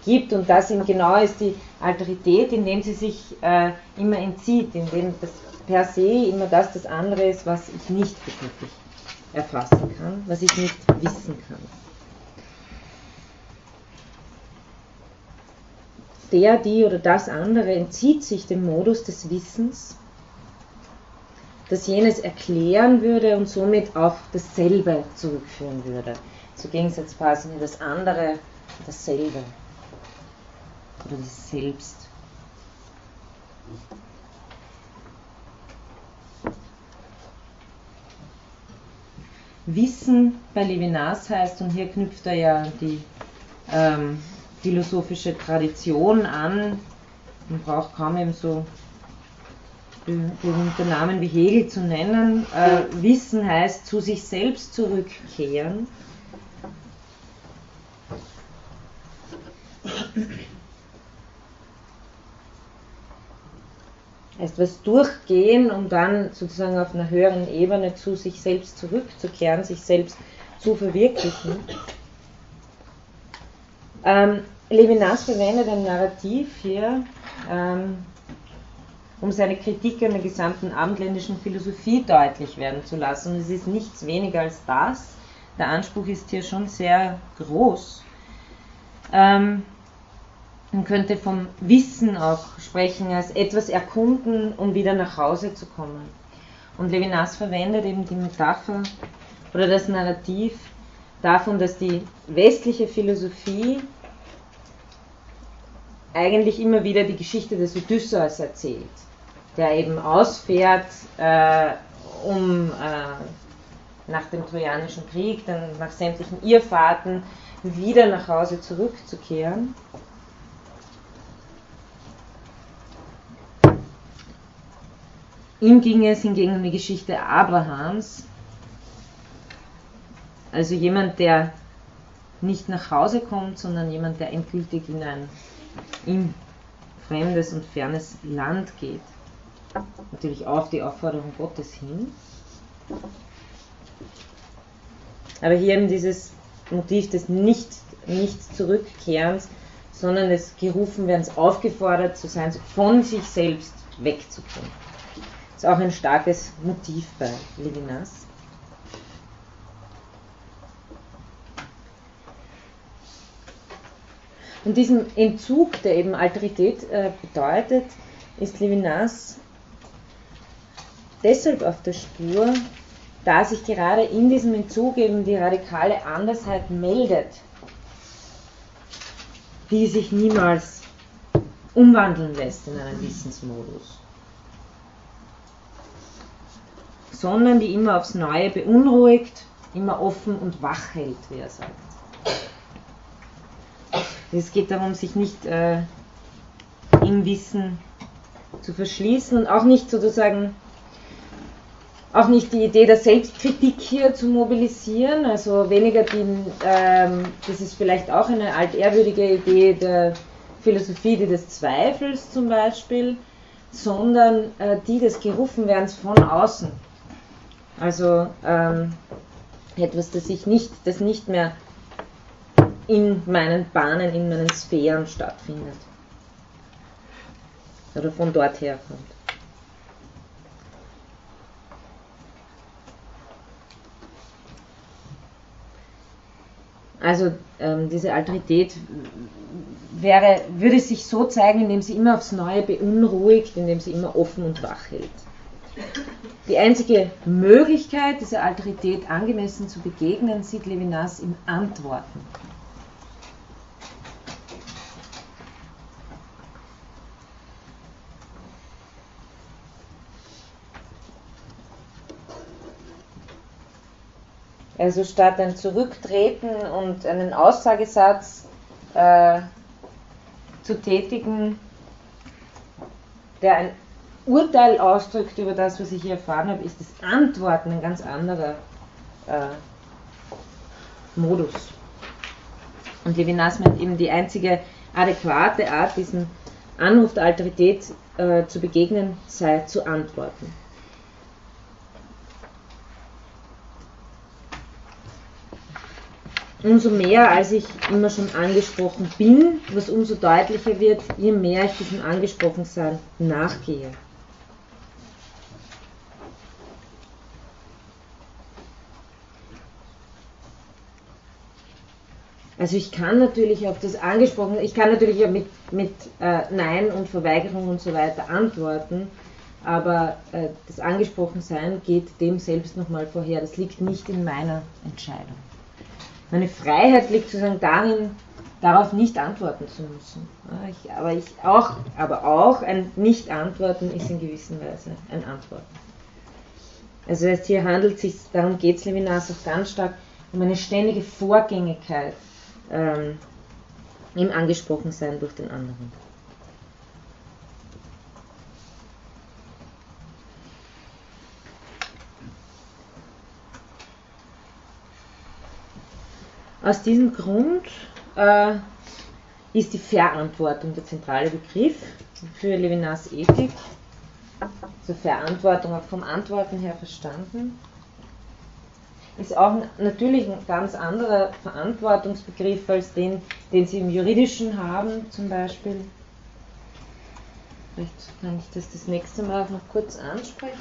gibt und das eben genau ist die Alterität, indem sie sich äh, immer entzieht, indem das per se immer das das andere ist, was ich nicht begrifflich erfassen kann, was ich nicht wissen kann. Der, die oder das andere entzieht sich dem Modus des Wissens das jenes erklären würde und somit auf dasselbe zurückführen würde. Zu Gegensatz passen das andere dasselbe oder das Selbst. Wissen bei Levinas heißt, und hier knüpft er ja die ähm, philosophische Tradition an, man braucht kaum eben so berühmte Namen wie Hegel zu nennen. Äh, Wissen heißt zu sich selbst zurückkehren. Heißt was durchgehen, um dann sozusagen auf einer höheren Ebene zu sich selbst zurückzukehren, sich selbst zu verwirklichen. Ähm, Levinas verwendet ein Narrativ hier, ähm, um seine Kritik an der gesamten abendländischen Philosophie deutlich werden zu lassen. Es ist nichts weniger als das. Der Anspruch ist hier schon sehr groß. Ähm, man könnte vom Wissen auch sprechen, als etwas erkunden, um wieder nach Hause zu kommen. Und Levinas verwendet eben die Metapher oder das Narrativ davon, dass die westliche Philosophie eigentlich immer wieder die Geschichte des Odysseus erzählt der eben ausfährt, äh, um äh, nach dem Trojanischen Krieg, dann nach sämtlichen Irrfahrten wieder nach Hause zurückzukehren. Ihm ging es hingegen um die Geschichte Abrahams, also jemand, der nicht nach Hause kommt, sondern jemand, der endgültig in ein ihm fremdes und fernes Land geht. Natürlich auf die Aufforderung Gottes hin. Aber hier eben dieses Motiv des nicht, nicht Zurückkehrens, sondern des Gerufenwerdens, aufgefordert zu sein, von sich selbst wegzukommen. Ist auch ein starkes Motiv bei Levinas. Und diesem Entzug, der eben Alterität äh, bedeutet, ist Levinas deshalb auf der Spur, da sich gerade in diesem Entzug eben die radikale Andersheit meldet, die sich niemals umwandeln lässt in einen Wissensmodus, sondern die immer aufs Neue beunruhigt, immer offen und wach hält, wie er sagt. Es geht darum, sich nicht äh, im Wissen zu verschließen und auch nicht sozusagen auch nicht die Idee der Selbstkritik hier zu mobilisieren, also weniger die, ähm, das ist vielleicht auch eine altehrwürdige Idee der Philosophie, die des Zweifels zum Beispiel, sondern äh, die des Gerufenwerdens von außen. Also ähm, etwas, das ich nicht, das nicht mehr in meinen Bahnen, in meinen Sphären stattfindet. Oder von dort herkommt. Also ähm, diese Alterität wäre, würde sich so zeigen, indem sie immer aufs Neue beunruhigt, indem sie immer offen und wach hält. Die einzige Möglichkeit, dieser Alterität angemessen zu begegnen, sieht Levinas im Antworten. Also statt ein Zurücktreten und einen Aussagesatz äh, zu tätigen, der ein Urteil ausdrückt über das, was ich hier erfahren habe, ist das Antworten ein ganz anderer äh, Modus. Und Levinas meint eben die einzige adäquate Art, diesem Anruf der Alterität äh, zu begegnen, sei zu antworten. umso mehr, als ich immer schon angesprochen bin, was umso deutlicher wird, je mehr ich diesem Angesprochensein nachgehe. Also ich kann natürlich auf das angesprochen, ich kann natürlich mit, mit äh, Nein und Verweigerung und so weiter antworten, aber äh, das Angesprochensein geht dem selbst nochmal vorher. Das liegt nicht in meiner Entscheidung. Meine Freiheit liegt sozusagen darin, darauf nicht antworten zu müssen. Ich, aber, ich auch, aber auch ein Nicht-Antworten ist in gewisser Weise ein Antworten. Also heißt, hier handelt es sich, darum geht es Levinas auch ganz stark, um eine ständige Vorgängigkeit ähm, im Angesprochensein durch den anderen. Aus diesem Grund äh, ist die Verantwortung der zentrale Begriff für Levinas Ethik. Also Verantwortung auch vom Antworten her verstanden. Ist auch natürlich ein ganz anderer Verantwortungsbegriff als den, den Sie im Juridischen haben, zum Beispiel. Vielleicht kann ich das das nächste Mal auch noch kurz ansprechen.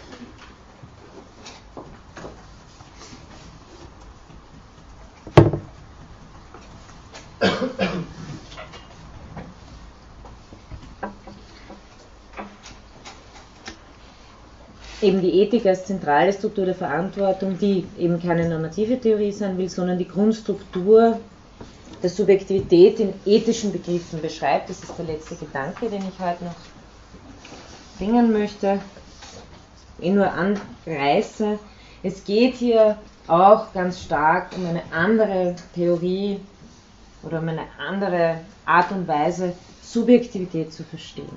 Eben die Ethik als zentrale Struktur der Verantwortung, die eben keine normative Theorie sein will, sondern die Grundstruktur der Subjektivität in ethischen Begriffen beschreibt. Das ist der letzte Gedanke, den ich heute noch bringen möchte, ihn nur anreiße. Es geht hier auch ganz stark um eine andere Theorie oder um eine andere Art und Weise, Subjektivität zu verstehen.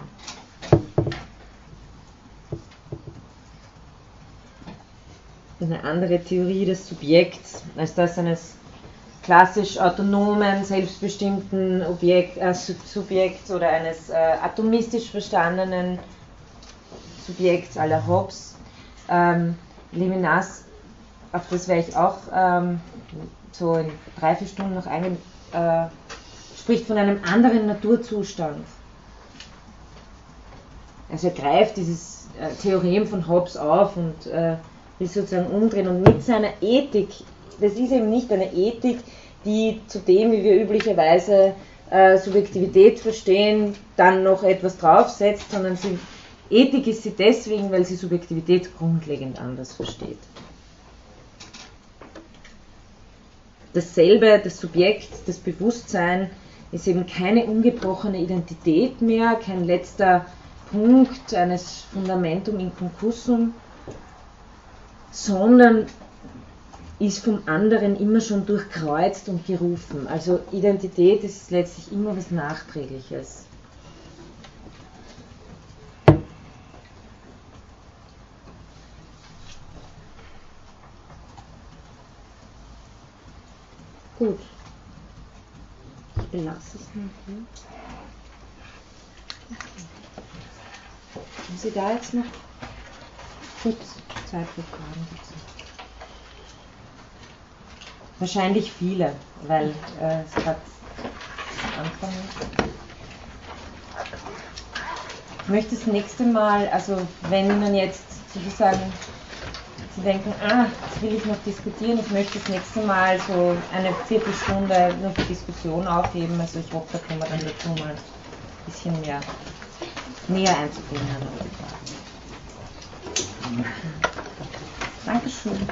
Eine andere Theorie des Subjekts als das eines klassisch autonomen, selbstbestimmten Objekt, äh, Subjekts oder eines äh, atomistisch verstandenen Subjekts la Hobbes. Ähm, Levinas, auf das werde ich auch ähm, so in drei, vier Stunden noch eingehen, äh, spricht von einem anderen Naturzustand. Also er greift dieses äh, Theorem von Hobbes auf und will sozusagen umdrehen und mit seiner Ethik das ist eben nicht eine Ethik, die zu dem, wie wir üblicherweise äh, Subjektivität verstehen, dann noch etwas draufsetzt, sondern sie, Ethik ist sie deswegen, weil sie Subjektivität grundlegend anders versteht. Dasselbe, das Subjekt, das Bewusstsein ist eben keine ungebrochene Identität mehr, kein letzter Punkt eines Fundamentum in Concursum, sondern ist vom anderen immer schon durchkreuzt und gerufen. Also Identität ist letztlich immer was Nachträgliches. Gut. Ich belasse es mal hier. Haben Sie da jetzt noch kurz Zeit für Fragen? Wahrscheinlich viele, weil äh, es gerade Anfang Ich möchte das nächste Mal, also wenn man jetzt sozusagen Sie denken, ah, das will ich noch diskutieren, ich möchte das nächste Mal so eine Viertelstunde nur für Diskussion aufheben, also ich hoffe, da können wir dann dazu mal ein bisschen mehr näher einzugehen. Dankeschön.